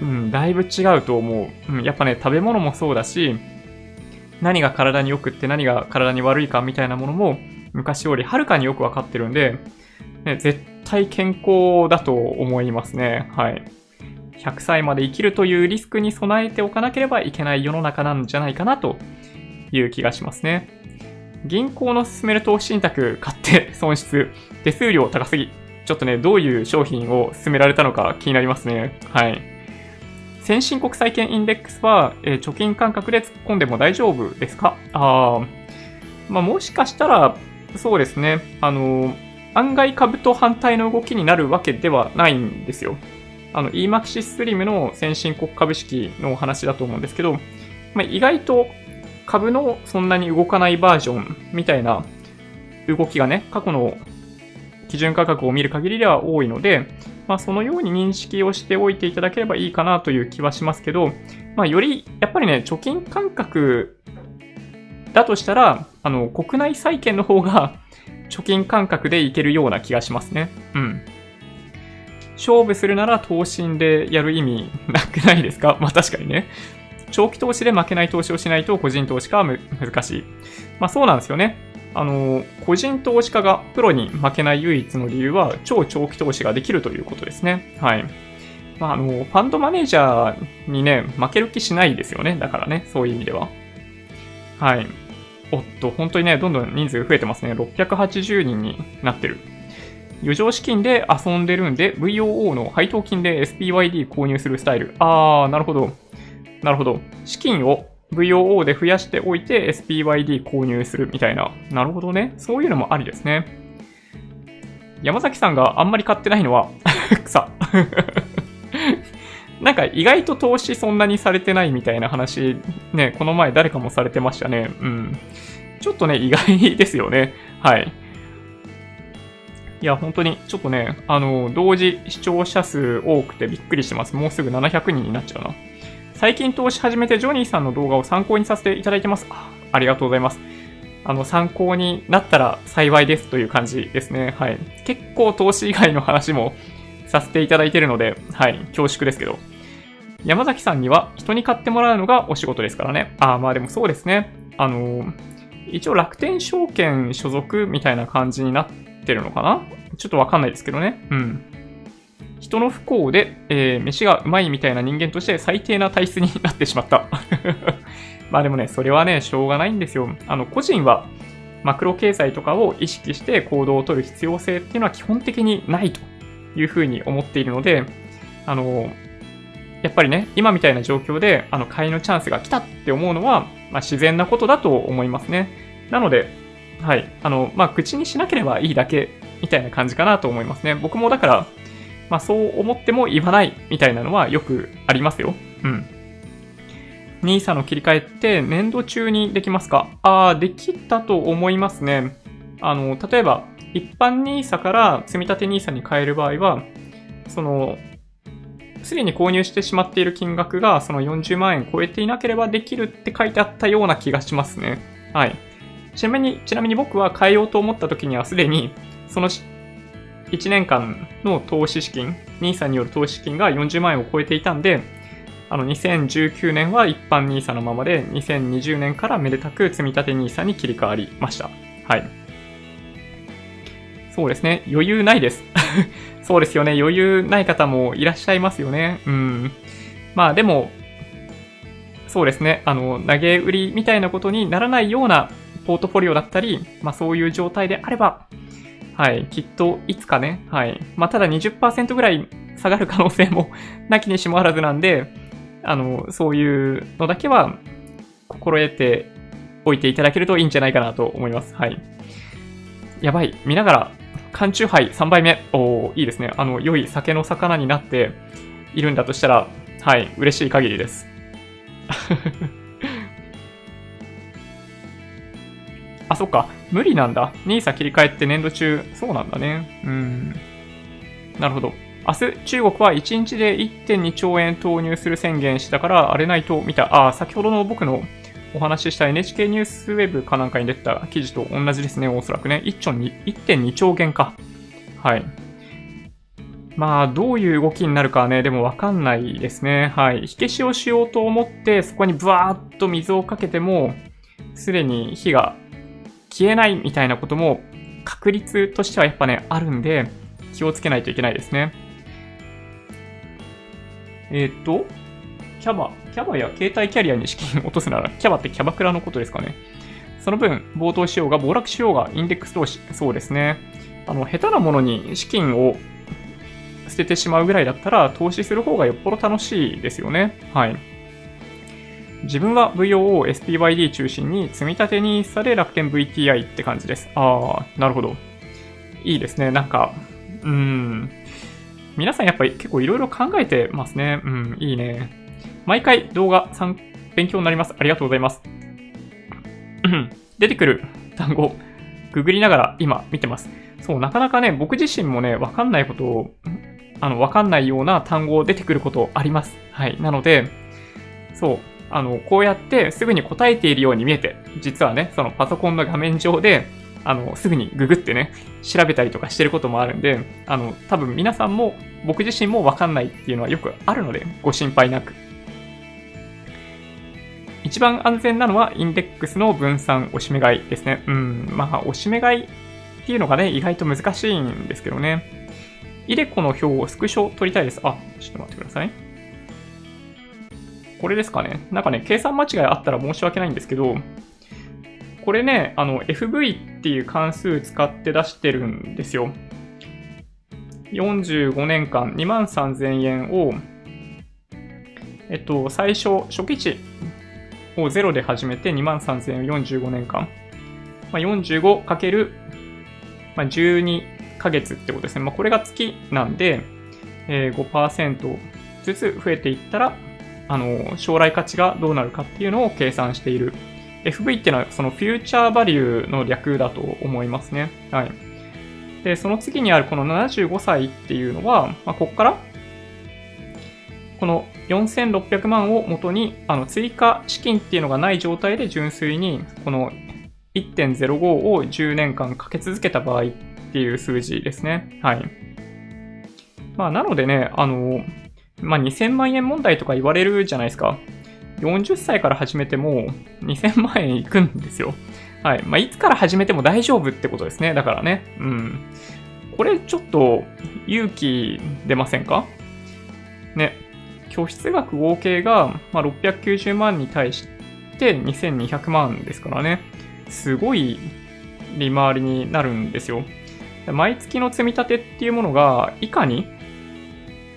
うん、だいぶ違うと思う。うん、やっぱね、食べ物もそうだし、何が体に良くって何が体に悪いかみたいなものも昔よりはるかによくわかってるんで、ね、絶対健康だと思いますね。はい。100歳まで生きるというリスクに備えておかなければいけない世の中なんじゃないかなという気がしますね。銀行の勧める投資信託買って損失、手数料高すぎ。ちょっとね、どういう商品を勧められたのか気になりますね。はい。先進国債券インデックスは、えー、貯金感覚で突っ込んでも大丈夫ですか？ああ、まあ、もしかしたら、そうですね。あの、案外株と反対の動きになるわけではないんですよ。あの、EMAXIS SLIM の先進国株式のお話だと思うんですけど、まあ、意外と株のそんなに動かないバージョンみたいな動きがね、過去の基準価格を見る限りでは多いので、まあ、そのように認識をしておいていただければいいかなという気はしますけど、まあ、より、やっぱりね、貯金感覚だとしたら、あの、国内債券の方が貯金感覚でいけるような気がしますね。うん。勝負するなら投信でやる意味なくないですか？*laughs* まあ確かにね。長期投資で負けない投資をしないと個人投資家は難しい。まあそうなんですよね。あの、個人投資家がプロに負けない唯一の理由は超長期投資ができるということですね。はい。まあ、あの、ファンドマネージャーにね、負ける気しないですよね。だからね、そういう意味では。はい。おっと、本当にね、どんどん人数増えてますね。680人になってる。余剰資金で遊んでるんで、VOO の配当金で SPYD 購入するスタイル。あー、なるほど。なるほど。資金を VOO で増やしておいて SPYD 購入するみたいな。なるほどね。そういうのもありですね。山崎さんがあんまり買ってないのは *laughs* 草。*laughs* なんか意外と投資そんなにされてないみたいな話、ね、この前誰かもされてましたね。うん。ちょっとね、意外ですよね。はい。いや、本当に、ちょっとね、あの、同時視聴者数多くてびっくりしてます。もうすぐ700人になっちゃうな。最近投資始めてジョニーさんの動画を参考にさせていただいてます。あありがとうございます。あの、参考になったら幸いですという感じですね。はい。結構投資以外の話もさせていただいてるので、はい、恐縮ですけど。山崎さんには人に買ってもらうのがお仕事ですからね。ああ、まあでもそうですね。あの、一応楽天証券所属みたいな感じになっててるのかな？ちょっとわかんないですけどね。うん。人の不幸で、えー、飯がうまいみたいな人間として最低な体質になってしまった。*laughs* まあでもね、それはね、しょうがないんですよ。あの、個人はマクロ経済とかを意識して行動をとる必要性っていうのは基本的にないというふうに思っているので、あの、やっぱりね、今みたいな状況で、あの、買いのチャンスが来たって思うのは、まあ、自然なことだと思いますね。なので、はい、あの、まあ、口にしなければいいだけみたいな感じかなと思いますね。僕もだから、まあ、そう思っても言わないみたいなのはよくありますよ。うん。NISA の切り替えって年度中にできますか？ああ、できたと思いますね。あの、例えば、一般 NISA から積立 NISA に変える場合は、その、すでに購入してしまっている金額がその40万円超えていなければできるって書いてあったような気がしますね。はい。ちなみに、ちなみに僕は変えようと思った時にはすでに、その1年間の投資資金、NISA による投資資金が40万円を超えていたんで、あの、2019年は一般 NISA のままで、2020年からめでたく積み立 NISA に切り替わりました。はい。そうですね。余裕ないです。*laughs* そうですよね。余裕ない方もいらっしゃいますよね。うん。まあでも、そうですね。あの、投げ売りみたいなことにならないようなポートフォリオだったり、まあそういう状態であれば、はい、きっといつかね、はい。まあただ20%ぐらい下がる可能性も *laughs* なきにしもあらずなんで、あの、そういうのだけは心得ておいていただけるといいんじゃないかなと思います。はい。やばい。見ながら、缶中杯3杯目。おいいですね。あの、良い酒の魚になっているんだとしたら、はい、嬉しい限りです。あ、そっか。無理なんだ。NISA 切り替えって年度中。そうなんだね。うん。なるほど。明日、中国は1日で1.2兆円投入する宣言したから荒れないと見た。あ、先ほどの僕のお話しした NHK ニュースウェブかなんかに出た記事と同じですね、おそらくね。1.2兆元か。はい。まあ、どういう動きになるかはね、でもわかんないですね。はい。火消しをしようと思って、そこにブワーッと水をかけても、すでに火が消えないみたいなことも確率としてはやっぱね、あるんで、気をつけないといけないですね。えっ、と、キャバ、キャバや携帯キャリアに資金を落とすなら、キャバってキャバクラのことですかね。その分、暴騰しようが、暴落しようが、インデックス投資、そうですね。あの、下手なものに資金を捨ててしまうぐらいだったら、投資する方がよっぽど楽しいですよね。はい。自分は VOO、SPYD 中心に積み立て NISA で楽天 VTI って感じです。ああ、なるほど。いいですね。なんか、うん。皆さんやっぱり結構いろいろ考えてますね。うん、いいね。毎回動画参勉強になります。ありがとうございます。出てくる *laughs* 単語、ググりながら今見てます。そう、なかなかね、僕自身もね、わかんないことを、あの、わかんないような単語出てくることあります。はい。なので、そう、あの、こうやってすぐに答えているように見えて、実はね、そのパソコンの画面上で、あの、すぐにググってね、調べたりとかしてることもあるんで、あの、多分皆さんも、僕自身もわかんないっていうのはよくあるので、ご心配なく。一番安全なのは、インデックスの分散おしめ買いですね。うん、まあ、おしめ買いっていうのがね、意外と難しいんですけどね。イデコの表をスクショ取りたいです。あ、ちょっと待ってください。これですかね。なんかね、計算間違いあったら申し訳ないんですけど、これね、あの、FV っていう関数使って出してるんですよ。45年間2万3000円を、えっと、最初、初期値を0で始めて23,000円を45年間。まあ、45かける、まあ、12ヶ月ってことですね。まあ、これが月なんで、えー、5%ずつ増えていったら、あの、将来価値がどうなるかっていうのを計算している。FV っていうのはそのフューチャーバリューの略だと思いますね。はい。で、その次にあるこの75歳っていうのは、まあ、ここからこの4600万を元に、あの、追加資金っていうのがない状態で純粋に、この1.05を10年間かけ続けた場合っていう数字ですね。はい。まあ、なのでね、あの、まあ、2000万円問題とか言われるじゃないですか。40歳から始めても2000万円いくんですよ。はい。まあ、いつから始めても大丈夫ってことですね。だからね。うん。これちょっと勇気出ませんか？ね。拠出額合計が、ま690万に対して2200万ですからね。すごい利回りになるんですよ。毎月の積み立てっていうものがいかに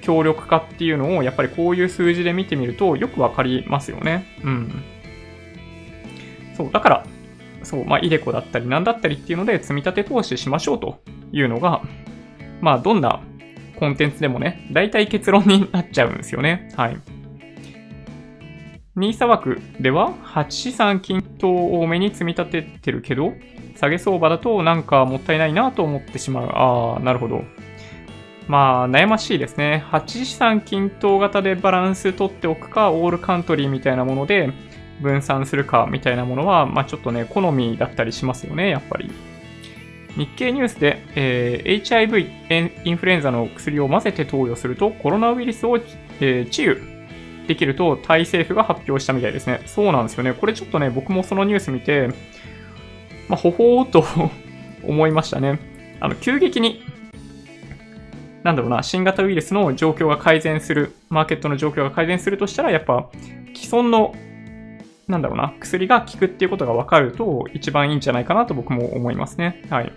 強力かっていうのをやっぱりこういう数字で見てみるとよくわかりますよね。うん。そう、だから、そう、まあ、イデコだったり何だったりっていうので積み立て投資しましょうというのが、まあ、どんなコンテンツでもね、大体結論になっちゃうんですよね。はい。NISA 枠では、8資産均等多めに積み立ててるけど、下げ相場だとなんかもったいないなと思ってしまう。ああ、なるほど。まあ、悩ましいですね。8資産均等型でバランス取っておくか、オールカントリーみたいなもので分散するかみたいなものは、まあちょっとね、好みだったりしますよね、やっぱり。日経ニュースで、えー、HIV インフルエンザの薬を混ぜて投与するとコロナウイルスを、えー、治癒できるとタイ政府が発表したみたいですね。そうなんですよね。これちょっとね、僕もそのニュース見て、まあ、ほほーと *laughs* 思いましたね。あの、急激に、なんだろうな、新型ウイルスの状況が改善する、マーケットの状況が改善するとしたら、やっぱ、既存のなんだろうな、薬が効くっていうことが分かると一番いいんじゃないかなと僕も思いますね。はい。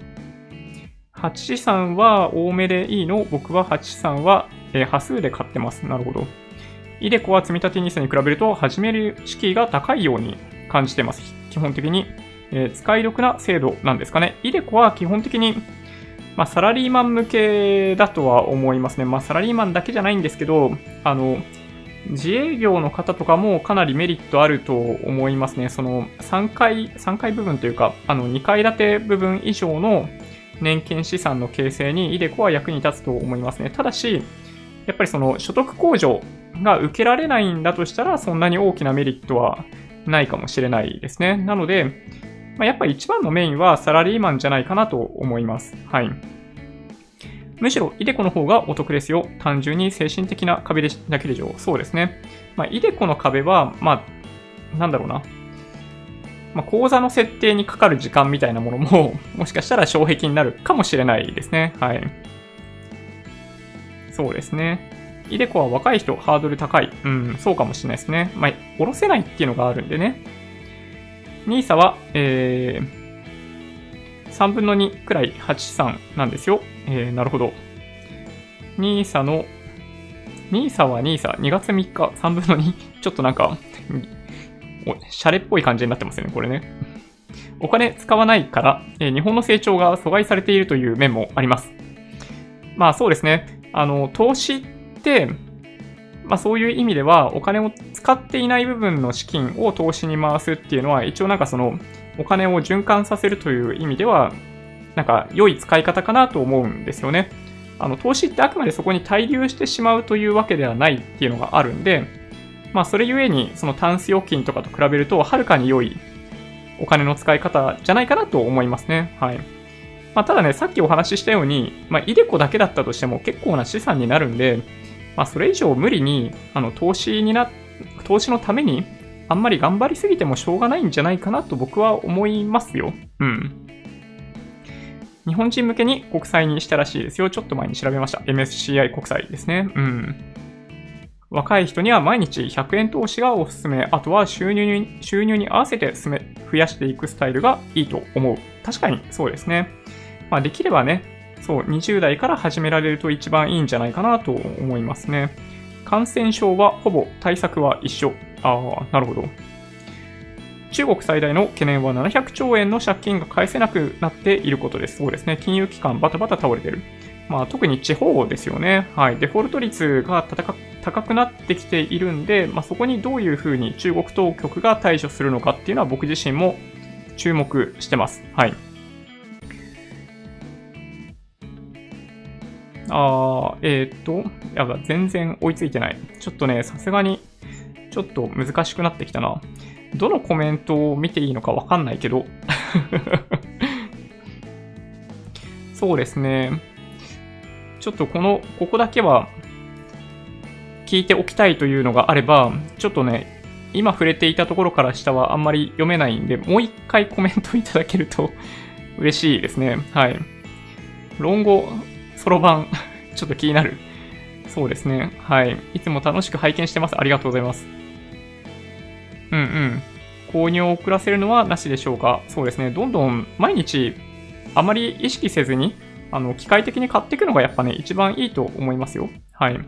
8資産は多めでいいの？僕は8資産は、えー、波数で買ってます。なるほど。イデコは積立 NISA に比べると始める敷居が高いように感じてます。基本的に。えー、使い得な制度なんですかね。イデコは基本的に、まあ、サラリーマン向けだとは思いますね。まあ、サラリーマンだけじゃないんですけど、あの、自営業の方とかもかなりメリットあると思いますね。その3階、3階部分というか、あの2階建て部分以上の年金資産の形成にイデコは役に立つと思いますね。ただし、やっぱりその所得控除が受けられないんだとしたら、そんなに大きなメリットはないかもしれないですね。なので、まあ、やっぱり一番のメインはサラリーマンじゃないかなと思います。はい。むしろ、イデコの方がお得ですよ。単純に精神的な壁でだけでしょう。そうですね。まあ、イデコの壁は、まあ、なんだろうな。まあ、口座の設定にかかる時間みたいなものも、*laughs* もしかしたら障壁になるかもしれないですね。はい。そうですね。イデコは若い人、ハードル高い。うん、そうかもしれないですね。まあ、下ろせないっていうのがあるんでね。NISA は、えー、3分の2くらい83なんですよ。えー、なるほど。NISA の、NISA は NISA、2月3日、3分の2、*laughs* ちょっとなんか、おシャレっぽい感じになってますよね、これね。お金使わないから、えー、日本の成長が阻害されているという面もあります。まあそうですね。あの、投資って、まあそういう意味では、お金を使っていない部分の資金を投資に回すっていうのは、一応なんかその、お金を循環させるという意味では、なんか良い使い方かなと思うんですよね。あの、投資ってあくまでそこに滞留してしまうというわけではないっていうのがあるんで、まあそれゆえに、そのタンス預金とかと比べると、はるかに良いお金の使い方じゃないかなと思いますね。はい。まあただね、さっきお話ししたように、まあイデコだけだったとしても結構な資産になるんで、まあそれ以上無理に、あの、投資にな、投資のためにあんまり頑張りすぎてもしょうがないんじゃないかなと僕は思いますよ。うん。日本人向けに国債にしたらしいですよ。ちょっと前に調べました。MSCI 国債ですね。うん。若い人には毎日100円投資がおすすめ。あとは収入に、収入に合わせて増やしていくスタイルがいいと思う。確かにそうですね。まあできればね、そう、20代から始められると一番いいんじゃないかなと思いますね。感染症はほぼ対策は一緒。ああ、なるほど。中国最大の懸念は700兆円の借金が返せなくなっていることです。そうですね。金融機関バタバタ倒れてる。まあ、特に地方ですよね。はい。デフォルト率が高くなってきているんで、まあ、そこにどういうふうに中国当局が対処するのかっていうのは僕自身も注目してます。はい。あー、えー、っと、やば、全然追いついてない。ちょっとね、さすがに、ちょっと難しくなってきたな。どのコメントを見ていいのかわかんないけど。*laughs* そうですね。ちょっとこの、ここだけは聞いておきたいというのがあれば、ちょっとね、今触れていたところから下はあんまり読めないんで、もう一回コメントいただけると嬉しいですね。はい。論語、そろばん、*laughs* ちょっと気になる。そうですね。はい。いつも楽しく拝見してます。ありがとうございます。うんうん。購入を遅らせるのはなしでしょうか？そうですね。どんどん毎日、あまり意識せずに、あの、機械的に買っていくのがやっぱね、一番いいと思いますよ。はい。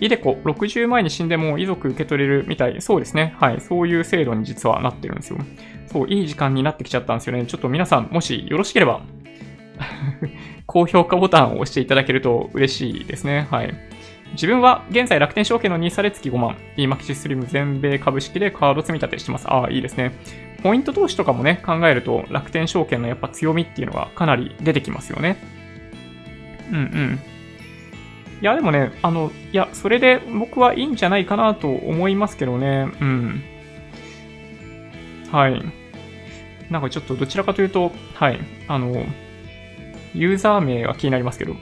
イデコ、60前に死んでも遺族受け取れるみたい。そうですね。はい。そういう制度に実はなってるんですよ。そう、いい時間になってきちゃったんですよね。ちょっと皆さん、もしよろしければ高評価ボタンを押していただけると嬉しいですね。はい。自分は現在楽天証券の NISA で月5万、e m a x スリム全米株式でカード積み立てしてます。ああ、いいですね。ポイント投資とかもね、考えると楽天証券のやっぱ強みっていうのがかなり出てきますよね。うんうん。いや、でもね、あの、いや、それで僕はいいんじゃないかなと思いますけどね。うん。はい。なんかちょっとどちらかというと、はい。あの、ユーザー名は気になりますけど。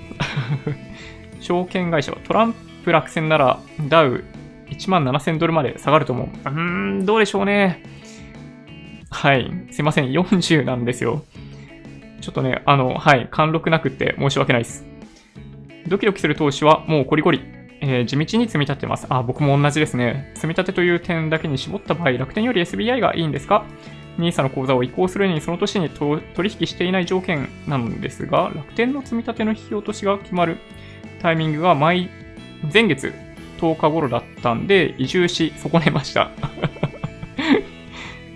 *laughs* 証券会社はトランプ落選ならダウ1万7000ドルまで下がると思う。うーん、どうでしょうね。はい。すいません。40なんですよ。ちょっとね、あの、はい。貫禄なくって申し訳ないです。ドキドキする投資はもうコリコリ。えー、地道に積み立てます。あ、僕も同じですね。積み立てという点だけに絞った場合、楽天より SBI がいいんですか？NISA の口座を移行するにその年に取引していない条件なんですが、楽天の積み立ての引き落としが決まるタイミングが毎、前月10日頃だったんで、移住し損ねました。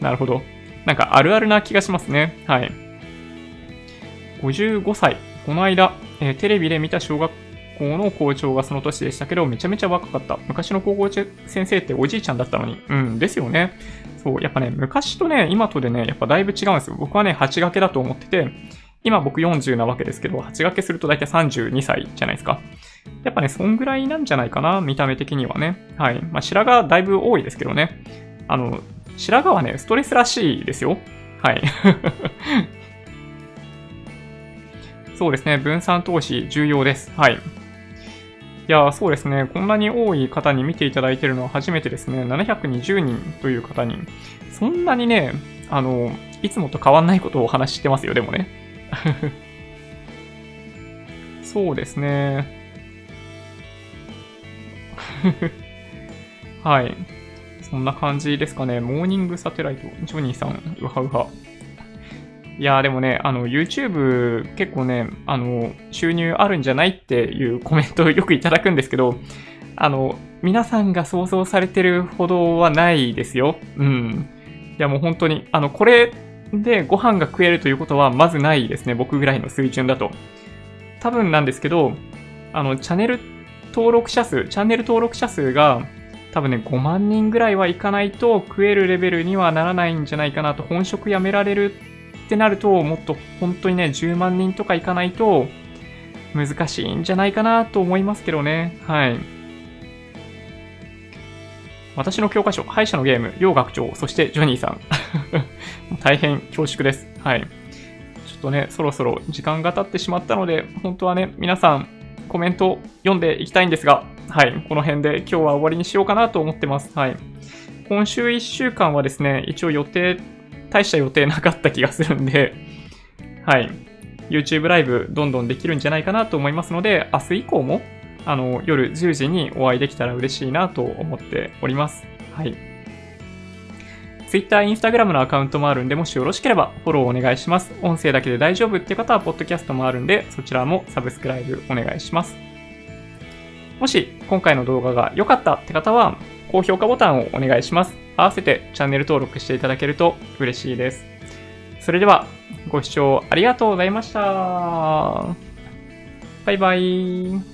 なるほど。なんかあるあるな気がしますね。はい。55歳。この間、えー、テレビで見た小学校の校長がその年でしたけど、めちゃめちゃ若かった。昔の高校先生っておじいちゃんだったのに。うん、ですよね。そう、やっぱね、昔とね、今とでね、やっぱだいぶ違うんですよ。僕はね、8掛けだと思ってて、今僕40なわけですけど、8掛けすると大体32歳じゃないですか。やっぱね、そんぐらいなんじゃないかな、見た目的にはね。はい。まあ、白髪だいぶ多いですけどね。あの、白髪はね、ストレスらしいですよ。はい。*laughs* そうですね、分散投資重要です。はい。いや、そうですね。こんなに多い方に見ていただいてるのは初めてですね。720人という方に。そんなにね、あの、いつもと変わんないことをお話ししてますよ、でもね。*laughs* そうですね。*laughs* はい。そんな感じですかね。モーニングサテライト、ジョニーさん、うはうは。いやでもね、あの、YouTube 結構ね、あの、収入あるんじゃないっていうコメントをよくいただくんですけど、あの、皆さんが想像されてるほどはないですよ。うん。いやもう本当に、あの、これでご飯が食えるということはまずないですね。僕ぐらいの水準だと。多分なんですけど、あの、チャンネル登録者数、チャンネル登録者数が多分ね、5万人ぐらいはいかないと食えるレベルにはならないんじゃないかなと、本職やめられるってなると、もっと本当にね、10万人とかいかないと難しいんじゃないかなと思いますけどね。はい。私の教科書、歯医者のゲーム、楊学長、そしてジョニーさん。*laughs* 大変恐縮です。はい。ちょっとね、そろそろ時間が経ってしまったので、本当はね、皆さん、コメント読んでいきたいんですが、はい。この辺で今日は終わりにしようかなと思ってます。はい。今週1週間はですね、一応予定、大した予定なかった気がするんで、はい。YouTube ライブどんどんできるんじゃないかなと思いますので、明日以降もあの、夜10時にお会いできたら嬉しいなと思っております。はい。Twitter、Instagram のアカウントもあるんで、もしよろしければフォローお願いします。音声だけで大丈夫って方は、ポッドキャストもあるんで、そちらもサブスクライブお願いします。もし、今回の動画が良かったって方は、高評価ボタンをお願いします。合わせてチャンネル登録していただけると嬉しいです。それでは、ご視聴ありがとうございました。バイバイ。